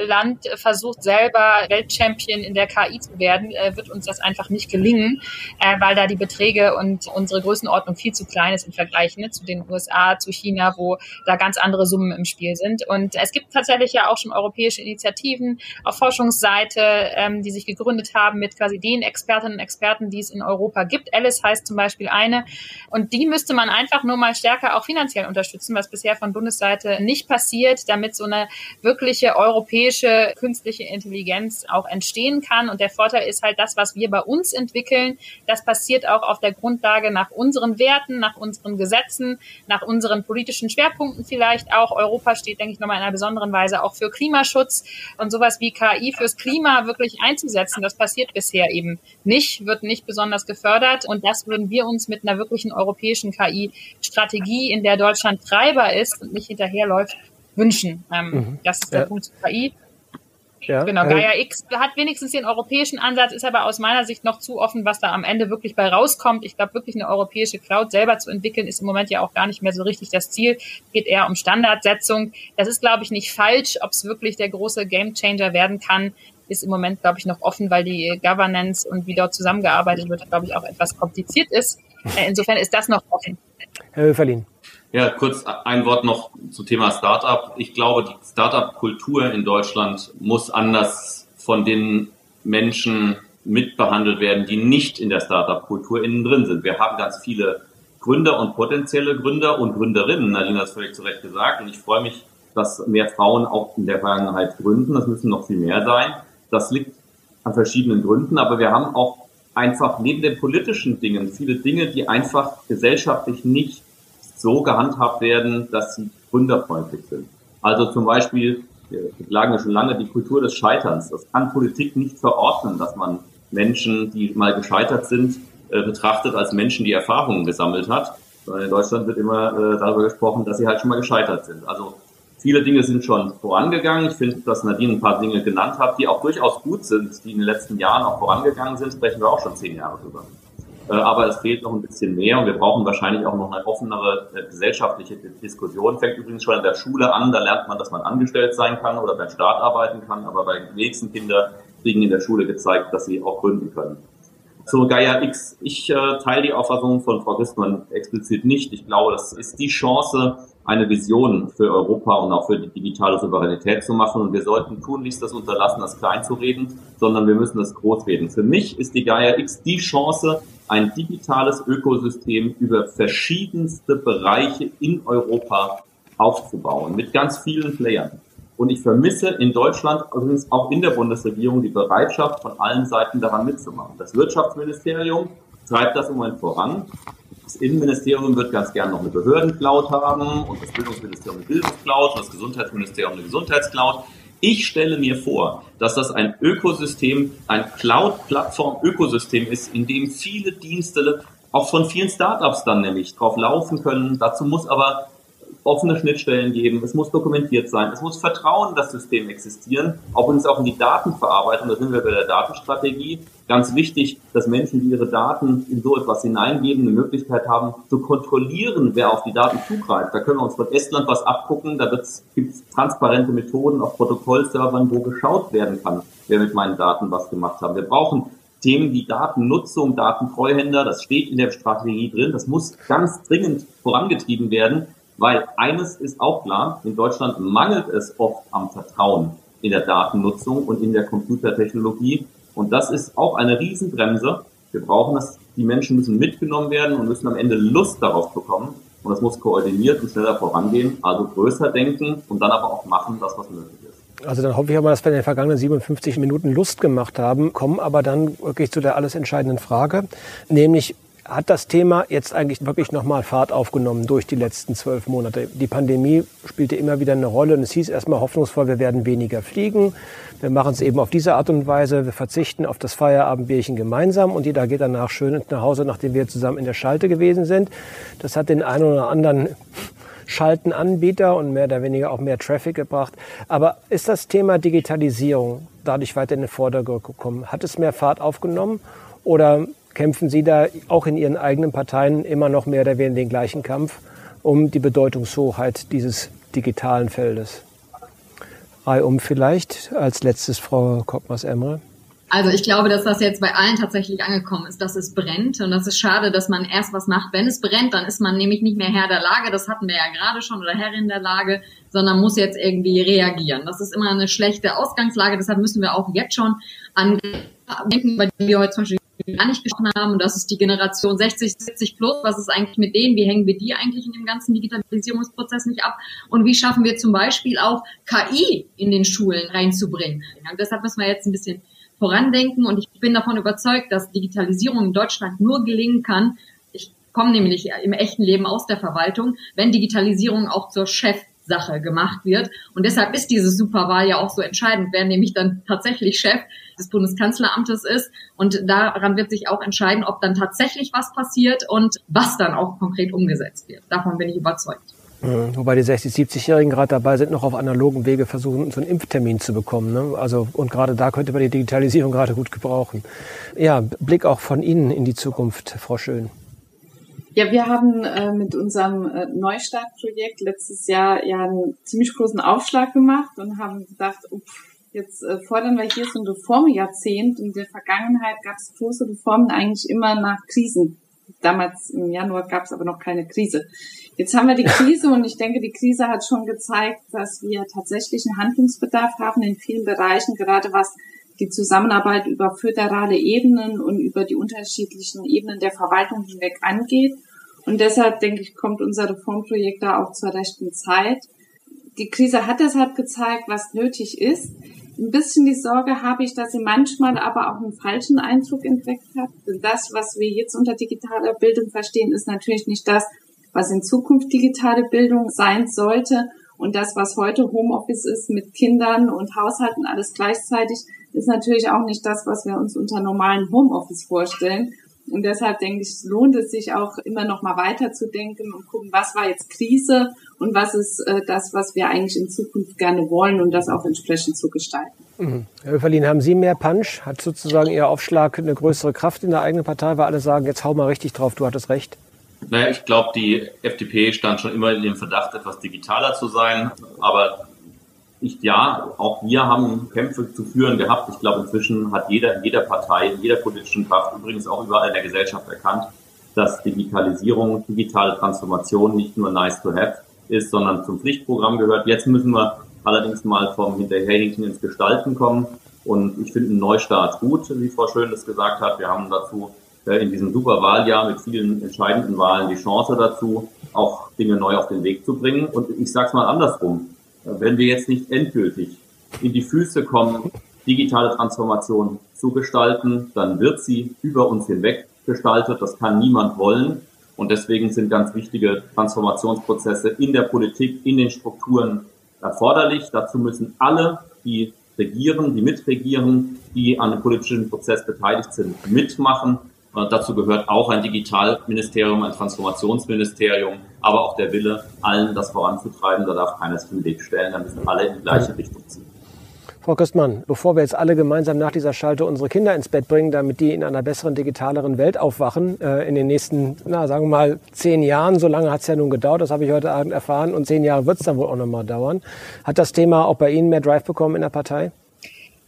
Land versucht, selber Weltchampion in der KI zu werden, äh, wird uns das einfach nicht gelingen, äh, weil da die Beträge und unsere Größenordnung viel zu klein ist im Vergleich ne, zu den USA, zu China, wo da ganz andere Summen im Spiel sind. Und es gibt tatsächlich ja auch schon europäische Initiativen auf Forschungsseite, ähm, die sich gegründet haben mit quasi den Expertinnen und Experten, die es in Europa gibt. Alice heißt zum Beispiel eine. Und die müssen müsste man einfach nur mal stärker auch finanziell unterstützen, was bisher von Bundesseite nicht passiert, damit so eine wirkliche europäische künstliche Intelligenz auch entstehen kann. Und der Vorteil ist halt das, was wir bei uns entwickeln, das passiert auch auf der Grundlage nach unseren Werten, nach unseren Gesetzen, nach unseren politischen Schwerpunkten vielleicht auch. Europa steht, denke ich, nochmal in einer besonderen Weise auch für Klimaschutz und sowas wie KI fürs Klima wirklich einzusetzen. Das passiert bisher eben nicht, wird nicht besonders gefördert. Und das würden wir uns mit einer wirklichen europäischen KI-Strategie, in der Deutschland Treiber ist und nicht hinterherläuft, wünschen. Ähm, mhm. Das ist der ja. Punkt zu KI. Ja, genau, äh, Gaia X hat wenigstens den europäischen Ansatz, ist aber aus meiner Sicht noch zu offen, was da am Ende wirklich bei rauskommt. Ich glaube, wirklich eine europäische Cloud selber zu entwickeln, ist im Moment ja auch gar nicht mehr so richtig das Ziel. Geht eher um Standardsetzung. Das ist, glaube ich, nicht falsch. Ob es wirklich der große Gamechanger werden kann, ist im Moment, glaube ich, noch offen, weil die Governance und wie dort zusammengearbeitet wird, glaube ich, auch etwas kompliziert ist. Äh, insofern ist das noch offen. Herr Höferlin. Ja, kurz ein Wort noch zum Thema Startup. Ich glaube, die Startup-Kultur in Deutschland muss anders von den Menschen mitbehandelt werden, die nicht in der Startup-Kultur innen drin sind. Wir haben ganz viele Gründer und potenzielle Gründer und Gründerinnen. Nadine hat es völlig zu Recht gesagt. Und ich freue mich, dass mehr Frauen auch in der Vergangenheit gründen. Das müssen noch viel mehr sein. Das liegt an verschiedenen Gründen. Aber wir haben auch einfach neben den politischen Dingen viele Dinge, die einfach gesellschaftlich nicht so gehandhabt werden, dass sie gründerfreundlich sind. Also zum Beispiel, wir klagen ja schon lange die Kultur des Scheiterns. Das kann Politik nicht verordnen, dass man Menschen, die mal gescheitert sind, äh, betrachtet als Menschen, die Erfahrungen gesammelt hat. In Deutschland wird immer äh, darüber gesprochen, dass sie halt schon mal gescheitert sind. Also viele Dinge sind schon vorangegangen. Ich finde, dass Nadine ein paar Dinge genannt hat, die auch durchaus gut sind, die in den letzten Jahren auch vorangegangen sind, sprechen wir auch schon zehn Jahre drüber. Äh, aber es fehlt noch ein bisschen mehr und wir brauchen wahrscheinlich auch noch eine offenere äh, gesellschaftliche Diskussion. Fängt übrigens schon in der Schule an, da lernt man, dass man angestellt sein kann oder beim Staat arbeiten kann, aber bei den nächsten Kinder kriegen in der Schule gezeigt, dass sie auch gründen können. Zu Gaia X. Ich äh, teile die Auffassung von Frau Christmann explizit nicht. Ich glaube, das ist die Chance, eine Vision für Europa und auch für die digitale Souveränität zu machen. Und wir sollten tunlichst das unterlassen, das klein zu reden, sondern wir müssen das groß reden. Für mich ist die Gaia X die Chance, ein digitales Ökosystem über verschiedenste Bereiche in Europa aufzubauen, mit ganz vielen Playern. Und ich vermisse in Deutschland, übrigens auch in der Bundesregierung, die Bereitschaft von allen Seiten daran mitzumachen. Das Wirtschaftsministerium treibt das im Moment voran. Das Innenministerium wird ganz gern noch eine Behördencloud haben und das Bildungsministerium eine Bildungscloud und das Gesundheitsministerium eine Gesundheitscloud. Ich stelle mir vor, dass das ein Ökosystem, ein Cloud-Plattform-Ökosystem ist, in dem viele Dienste auch von vielen Startups dann nämlich drauf laufen können. Dazu muss aber offene Schnittstellen geben, es muss dokumentiert sein, es muss Vertrauen in das System existieren, auch übrigens auch in die Datenverarbeitung, da sind wir bei der Datenstrategie. Ganz wichtig, dass Menschen, die ihre Daten in so etwas hineingeben, eine Möglichkeit haben zu kontrollieren, wer auf die Daten zugreift. Da können wir uns von Estland was abgucken, da gibt es transparente Methoden auf Protokollservern, wo geschaut werden kann, wer mit meinen Daten was gemacht hat. Wir brauchen Themen wie Datennutzung, Datentreuhänder, das steht in der Strategie drin, das muss ganz dringend vorangetrieben werden. Weil eines ist auch klar, in Deutschland mangelt es oft am Vertrauen in der Datennutzung und in der Computertechnologie. Und das ist auch eine Riesenbremse. Wir brauchen das, die Menschen müssen mitgenommen werden und müssen am Ende Lust darauf bekommen. Und das muss koordiniert und schneller vorangehen, also größer denken und dann aber auch machen, das, was möglich ist. Also dann hoffe ich aber, dass wir in den vergangenen 57 Minuten Lust gemacht haben, kommen aber dann wirklich zu der alles entscheidenden Frage, nämlich hat das Thema jetzt eigentlich wirklich nochmal Fahrt aufgenommen durch die letzten zwölf Monate. Die Pandemie spielte immer wieder eine Rolle und es hieß erstmal hoffnungsvoll, wir werden weniger fliegen. Wir machen es eben auf diese Art und Weise. Wir verzichten auf das Feierabendbierchen gemeinsam und jeder geht danach schön nach Hause, nachdem wir zusammen in der Schalte gewesen sind. Das hat den einen oder anderen Schaltenanbieter und mehr oder weniger auch mehr Traffic gebracht. Aber ist das Thema Digitalisierung dadurch weiter in den Vordergrund gekommen? Hat es mehr Fahrt aufgenommen oder kämpfen Sie da auch in Ihren eigenen Parteien immer noch mehr oder weniger den gleichen Kampf um die Bedeutungshochheit dieses digitalen Feldes? Reihum vielleicht als letztes Frau Koppmers-Emre. Also ich glaube, dass das jetzt bei allen tatsächlich angekommen ist, dass es brennt. Und das ist schade, dass man erst was macht, wenn es brennt. Dann ist man nämlich nicht mehr Herr der Lage. Das hatten wir ja gerade schon oder Herrin der Lage, sondern muss jetzt irgendwie reagieren. Das ist immer eine schlechte Ausgangslage. Deshalb müssen wir auch jetzt schon an denken, bei denen wir heute zum Beispiel gar nicht gesprochen haben. Und das ist die Generation 60, 70 plus. Was ist eigentlich mit denen? Wie hängen wir die eigentlich in dem ganzen Digitalisierungsprozess nicht ab? Und wie schaffen wir zum Beispiel auch KI in den Schulen reinzubringen? Und deshalb müssen wir jetzt ein bisschen vorandenken. Und ich bin davon überzeugt, dass Digitalisierung in Deutschland nur gelingen kann. Ich komme nämlich im echten Leben aus der Verwaltung, wenn Digitalisierung auch zur Chef Sache gemacht wird. Und deshalb ist diese Superwahl ja auch so entscheidend, wer nämlich dann tatsächlich Chef des Bundeskanzleramtes ist. Und daran wird sich auch entscheiden, ob dann tatsächlich was passiert und was dann auch konkret umgesetzt wird. Davon bin ich überzeugt. Mhm. Wobei die 60-, 70-Jährigen gerade dabei sind, noch auf analogen Wege versuchen, so einen Impftermin zu bekommen. Ne? Also, und gerade da könnte man die Digitalisierung gerade gut gebrauchen. Ja, Blick auch von Ihnen in die Zukunft, Frau Schön. Ja, wir haben äh, mit unserem äh, Neustartprojekt letztes Jahr ja einen ziemlich großen Aufschlag gemacht und haben gedacht, uff, jetzt äh, fordern wir hier so ein Reformjahrzehnt. In der Vergangenheit gab es große Reformen eigentlich immer nach Krisen. Damals im Januar gab es aber noch keine Krise. Jetzt haben wir die Krise und ich denke, die Krise hat schon gezeigt, dass wir tatsächlich einen Handlungsbedarf haben in vielen Bereichen, gerade was die Zusammenarbeit über föderale Ebenen und über die unterschiedlichen Ebenen der Verwaltung hinweg angeht. Und deshalb denke ich, kommt unser Reformprojekt da auch zur rechten Zeit. Die Krise hat deshalb gezeigt, was nötig ist. Ein bisschen die Sorge habe ich, dass sie manchmal aber auch einen falschen Eindruck entdeckt hat. Denn das, was wir jetzt unter digitaler Bildung verstehen, ist natürlich nicht das, was in Zukunft digitale Bildung sein sollte. Und das, was heute Homeoffice ist mit Kindern und Haushalten alles gleichzeitig, ist natürlich auch nicht das, was wir uns unter normalen Homeoffice vorstellen. Und deshalb denke ich, lohnt es sich auch immer noch mal weiterzudenken und gucken, was war jetzt Krise und was ist äh, das, was wir eigentlich in Zukunft gerne wollen und das auch entsprechend zu gestalten. Mhm. Herr Öferlin, haben Sie mehr Punch? Hat sozusagen Ihr Aufschlag eine größere Kraft in der eigenen Partei, weil alle sagen, jetzt hau mal richtig drauf, du hattest recht? Naja, ich glaube, die FDP stand schon immer in dem Verdacht, etwas digitaler zu sein. Aber ich, ja, auch wir haben Kämpfe zu führen gehabt. Ich glaube, inzwischen hat jeder jeder Partei, jeder politischen Kraft, übrigens auch überall in der Gesellschaft erkannt, dass Digitalisierung, digitale Transformation nicht nur nice to have ist, sondern zum Pflichtprogramm gehört. Jetzt müssen wir allerdings mal vom Hinterherhinken ins Gestalten kommen. Und ich finde einen Neustart gut, wie Frau Schön das gesagt hat. Wir haben dazu äh, in diesem super Wahljahr mit vielen entscheidenden Wahlen die Chance dazu, auch Dinge neu auf den Weg zu bringen. Und ich sage es mal andersrum. Wenn wir jetzt nicht endgültig in die Füße kommen, digitale Transformation zu gestalten, dann wird sie über uns hinweg gestaltet. Das kann niemand wollen. Und deswegen sind ganz wichtige Transformationsprozesse in der Politik, in den Strukturen erforderlich. Dazu müssen alle, die regieren, die mitregieren, die an dem politischen Prozess beteiligt sind, mitmachen. Und dazu gehört auch ein Digitalministerium, ein Transformationsministerium, aber auch der Wille, allen das voranzutreiben. Da darf keiner sich den Weg stellen. Da müssen alle in die gleiche Richtung ziehen. Frau Köstmann, bevor wir jetzt alle gemeinsam nach dieser Schalte unsere Kinder ins Bett bringen, damit die in einer besseren, digitaleren Welt aufwachen, äh, in den nächsten, na, sagen wir mal, zehn Jahren, so lange hat es ja nun gedauert, das habe ich heute Abend erfahren, und zehn Jahre wird es dann wohl auch nochmal dauern. Hat das Thema auch bei Ihnen mehr Drive bekommen in der Partei?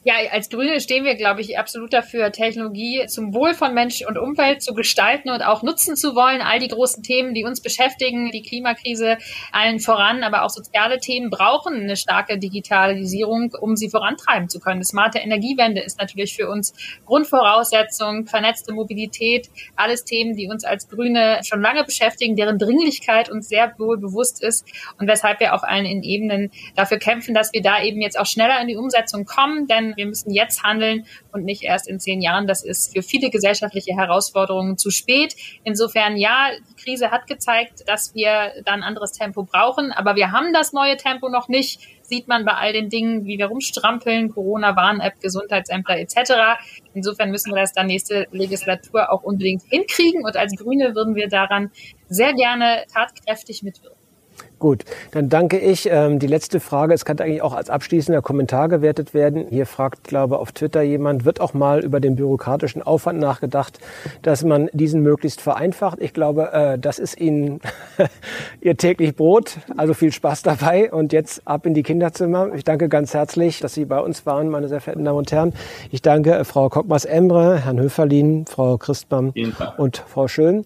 Ja, als Grüne stehen wir, glaube ich, absolut dafür, Technologie zum Wohl von Mensch und Umwelt zu gestalten und auch nutzen zu wollen. All die großen Themen, die uns beschäftigen, die Klimakrise allen voran, aber auch soziale Themen brauchen eine starke Digitalisierung, um sie vorantreiben zu können. Eine smarte Energiewende ist natürlich für uns Grundvoraussetzung, vernetzte Mobilität, alles Themen, die uns als Grüne schon lange beschäftigen, deren Dringlichkeit uns sehr wohl bewusst ist und weshalb wir auf allen Ebenen dafür kämpfen, dass wir da eben jetzt auch schneller in die Umsetzung kommen, denn wir müssen jetzt handeln und nicht erst in zehn Jahren. Das ist für viele gesellschaftliche Herausforderungen zu spät. Insofern, ja, die Krise hat gezeigt, dass wir da ein anderes Tempo brauchen, aber wir haben das neue Tempo noch nicht. Sieht man bei all den Dingen, wie wir rumstrampeln, Corona-Warn-App, Gesundheitsämter etc. Insofern müssen wir das dann nächste Legislatur auch unbedingt hinkriegen. Und als Grüne würden wir daran sehr gerne tatkräftig mitwirken. Gut, dann danke ich. Ähm, die letzte Frage, es kann eigentlich auch als abschließender Kommentar gewertet werden. Hier fragt, glaube auf Twitter jemand, wird auch mal über den bürokratischen Aufwand nachgedacht, dass man diesen möglichst vereinfacht. Ich glaube, äh, das ist Ihnen Ihr täglich Brot. Also viel Spaß dabei und jetzt ab in die Kinderzimmer. Ich danke ganz herzlich, dass Sie bei uns waren, meine sehr verehrten Damen und Herren. Ich danke äh, Frau Kockmas-Embre, Herrn Höferlin, Frau Christbaum und Frau Schön.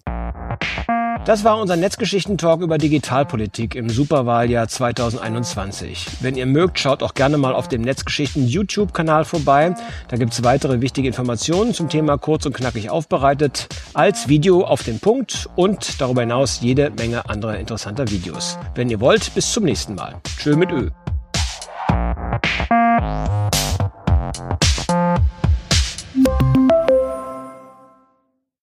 Das war unser Netzgeschichten-Talk über Digitalpolitik im Superwahljahr 2021. Wenn ihr mögt, schaut auch gerne mal auf dem Netzgeschichten-YouTube-Kanal vorbei. Da gibt's weitere wichtige Informationen zum Thema kurz und knackig aufbereitet, als Video auf den Punkt und darüber hinaus jede Menge anderer interessanter Videos. Wenn ihr wollt, bis zum nächsten Mal. Tschö mit Ö.